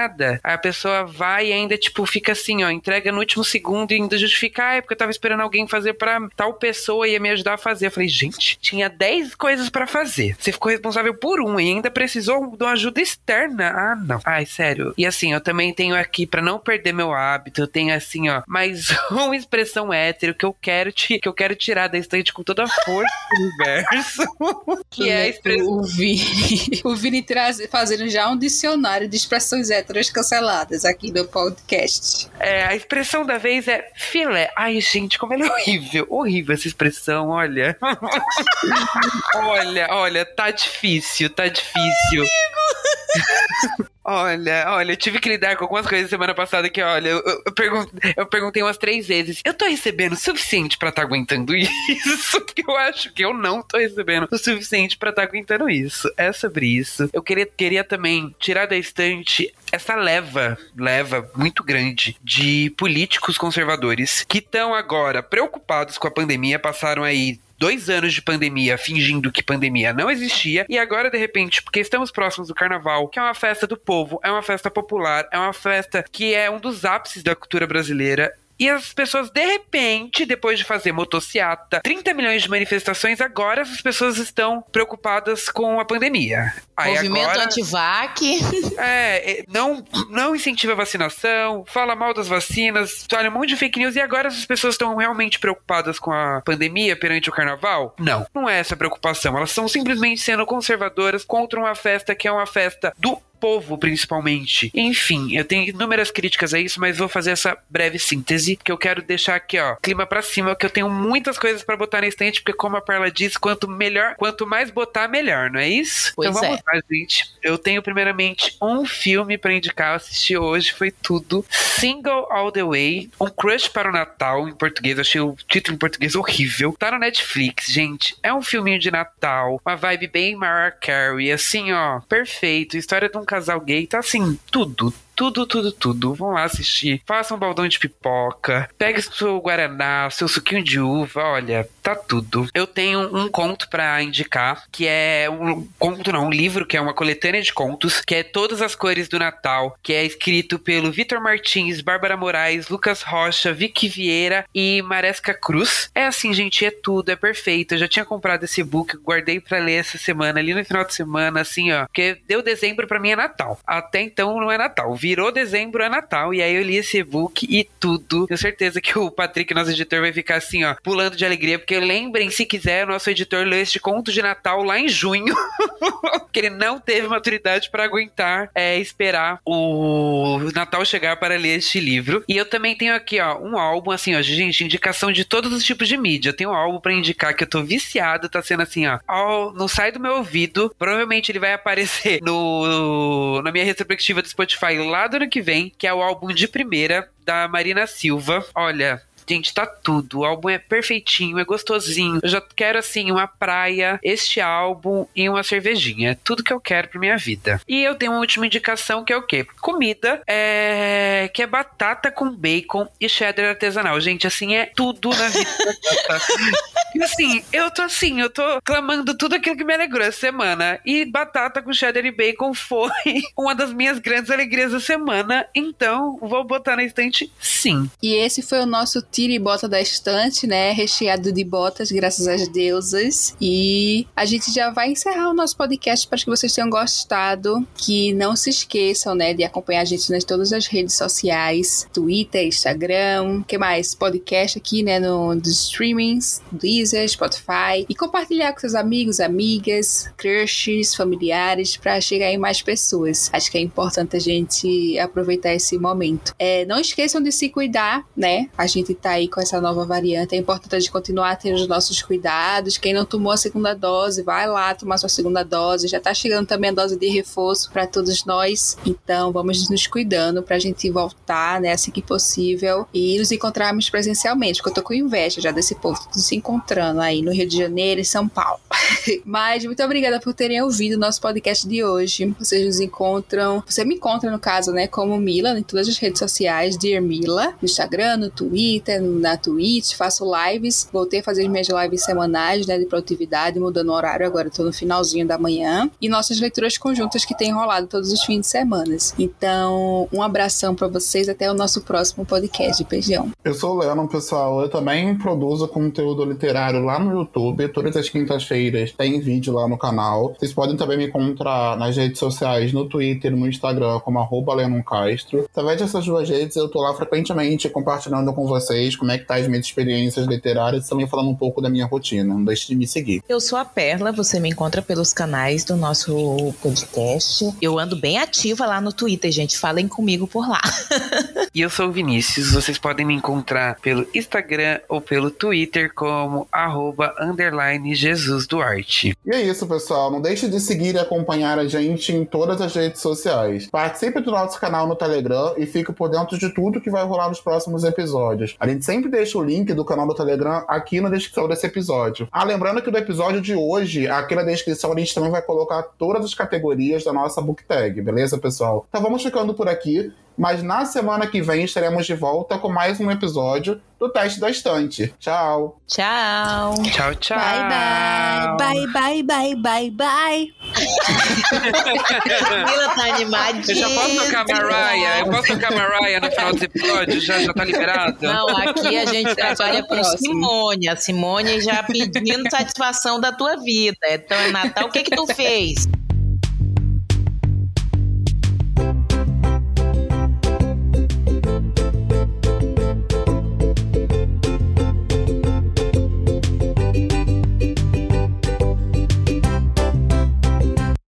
Speaker 4: Aí a pessoa vai e ainda, tipo, fica assim, ó, entrega no último segundo e ainda justifica, ah, é porque eu tava esperando alguém fazer pra tal pessoa e ia me ajudar a fazer. Eu falei, gente, tinha 10 coisas para fazer. Você ficou responsável por um e ainda precisou de uma ajuda externa. Ah, não. Ai, sério. E assim, eu também tenho aqui, para não perder meu hábito, eu tenho assim, ó, mais uma expressão hétero que eu quero, te, que eu quero tirar da estante com toda a força do universo. que é a expressão.
Speaker 2: O Vini, o Vini traz, fazendo já um dicionário de expressões héteros canceladas aqui no podcast.
Speaker 4: É, a expressão da vez é filé. Ai, gente, como ela é horrível. Horrível essa expressão, olha. olha, olha, tá difícil, tá difícil. Ai, Olha, olha, eu tive que lidar com algumas coisas semana passada que, olha, eu, eu, pergun eu perguntei umas três vezes. Eu tô recebendo o suficiente para estar tá aguentando isso? Que eu acho que eu não tô recebendo o suficiente para estar tá aguentando isso. É sobre isso. Eu queria, queria também tirar da estante essa leva, leva muito grande de políticos conservadores que estão agora preocupados com a pandemia, passaram aí dois anos de pandemia fingindo que pandemia não existia e agora de repente, porque estamos próximos do carnaval, que é uma festa do povo, é uma festa popular, é uma festa que é um dos ápices da cultura brasileira, e as pessoas, de repente, depois de fazer motociata, 30 milhões de manifestações, agora as pessoas estão preocupadas com a pandemia.
Speaker 3: Aí Movimento agora, anti-vac.
Speaker 4: É, não, não incentiva a vacinação, fala mal das vacinas, olha um monte de fake news. E agora as pessoas estão realmente preocupadas com a pandemia perante o carnaval? Não, não é essa preocupação. Elas estão simplesmente sendo conservadoras contra uma festa que é uma festa do povo, principalmente. Enfim, eu tenho inúmeras críticas a isso, mas vou fazer essa breve síntese, que eu quero deixar aqui, ó, clima para cima, que eu tenho muitas coisas para botar na estante, porque como a Perla disse, quanto melhor, quanto mais botar, melhor, não é isso?
Speaker 3: Pois
Speaker 4: então vamos
Speaker 3: é.
Speaker 4: lá, gente. Eu tenho primeiramente um filme para indicar, eu assisti hoje, foi tudo. Single All the Way, Um Crush para o Natal, em português, eu achei o título em português horrível. Tá no Netflix, gente. É um filminho de Natal, uma vibe bem Mariah Carey, assim, ó, perfeito. História de um casal gay, tá assim, tudo, tudo, tudo, tudo. Vão lá assistir. Faça um baldão de pipoca. Pegue seu guaraná, seu suquinho de uva. Olha, tá tudo. Eu tenho um conto para indicar, que é um conto, não, um livro, que é uma coletânea de contos, que é Todas as Cores do Natal, que é escrito pelo Vitor Martins, Bárbara Moraes, Lucas Rocha, Vicky Vieira e Maresca Cruz. É assim, gente, é tudo, é perfeito. Eu já tinha comprado esse book, guardei para ler essa semana, ali no final de semana, assim, ó. Porque deu dezembro para mim é Natal. Até então não é Natal. Virou dezembro é Natal. E aí eu li esse e-book e tudo. Tenho certeza que o Patrick, nosso editor, vai ficar assim, ó, pulando de alegria. Porque lembrem, se quiser, nosso editor leu este conto de Natal lá em junho. que ele não teve maturidade para aguentar é, esperar o Natal chegar para ler este livro. E eu também tenho aqui, ó, um álbum, assim, ó, gente, indicação de todos os tipos de mídia. Eu tenho um álbum para indicar que eu tô viciado, tá sendo assim, ó, ó, não sai do meu ouvido. Provavelmente ele vai aparecer no, na minha retrospectiva do Spotify lá do ano que vem, que é o álbum de primeira da Marina Silva. Olha, Gente, tá tudo. O álbum é perfeitinho, é gostosinho. Eu já quero, assim, uma praia, este álbum e uma cervejinha. É tudo que eu quero pra minha vida. E eu tenho uma última indicação que é o quê? Comida, é... que é batata com bacon e cheddar artesanal. Gente, assim, é tudo na vida. e assim, eu tô assim, eu tô clamando tudo aquilo que me alegrou essa semana. E batata com cheddar e bacon foi uma das minhas grandes alegrias da semana. Então, vou botar na estante sim.
Speaker 2: E esse foi o nosso tira e bota da estante, né? Recheado de botas, graças às deusas. E a gente já vai encerrar o nosso podcast. Espero que vocês tenham gostado. Que não se esqueçam, né, de acompanhar a gente nas todas as redes sociais: Twitter, Instagram, que mais? Podcast aqui, né, no, streamings, Deezer, Spotify. E compartilhar com seus amigos, amigas, crushes, familiares, para chegar em mais pessoas. Acho que é importante a gente aproveitar esse momento. É, não esqueçam de se cuidar, né? A gente tá aí com essa nova variante. É importante a gente continuar tendo os nossos cuidados. Quem não tomou a segunda dose, vai lá tomar sua segunda dose. Já tá chegando também a dose de reforço para todos nós. Então, vamos nos cuidando pra gente voltar, né, assim que possível e nos encontrarmos presencialmente, porque eu tô com inveja já desse povo se encontrando aí no Rio de Janeiro e São Paulo. Mas muito obrigada por terem ouvido o nosso podcast de hoje. Vocês nos encontram, você me encontra no caso, né, como Mila em todas as redes sociais, Dear Mila, no Instagram, no Twitter, na Twitch, faço lives. Voltei a fazer as minhas lives semanais, né, de produtividade, mudando o horário, agora tô no finalzinho da manhã. E nossas leituras conjuntas que tem rolado todos os fins de semana. Então, um abração para vocês, até o nosso próximo podcast. Beijão.
Speaker 1: Eu sou o Leandro, pessoal. Eu também produzo conteúdo literário lá no YouTube. Todas as quintas-feiras tem vídeo lá no canal. Vocês podem também me encontrar nas redes sociais, no Twitter, no Instagram, como arroba Castro. Através dessas duas redes, eu tô lá frequentemente compartilhando com vocês como é que tá as minhas experiências literárias e também falando um pouco da minha rotina. Não deixe de me seguir.
Speaker 3: Eu sou a Perla, você me encontra pelos canais do nosso podcast. Eu ando bem ativa lá no Twitter, gente. Falem comigo por lá.
Speaker 4: e eu sou o Vinícius. Vocês podem me encontrar pelo Instagram ou pelo Twitter como arroba underline Jesus Duarte.
Speaker 1: E é isso, pessoal. Não deixe de seguir e acompanhar a gente em todas as redes sociais. Participe do nosso canal no Telegram e fique por dentro de tudo que vai rolar nos próximos episódios. A gente sempre deixa o link do canal do Telegram aqui na descrição desse episódio. Ah, lembrando que do episódio de hoje, aqui na descrição a gente também vai colocar todas as categorias da nossa book tag, beleza, pessoal? Então vamos ficando por aqui. Mas na semana que vem estaremos de volta com mais um episódio do Teste da Estante. Tchau.
Speaker 3: Tchau.
Speaker 4: Tchau, tchau.
Speaker 2: Bye, bye. Bye, bye, bye, bye, bye.
Speaker 3: Camila tá animadinha.
Speaker 4: Eu já posso tocar Mariah? Eu posso tocar Mariah no final dos episódios? Já, já tá liberado?
Speaker 3: Não, aqui a gente trabalha com Simone. A Simone já pedindo satisfação da tua vida. Então, é Natal, o que que tu fez?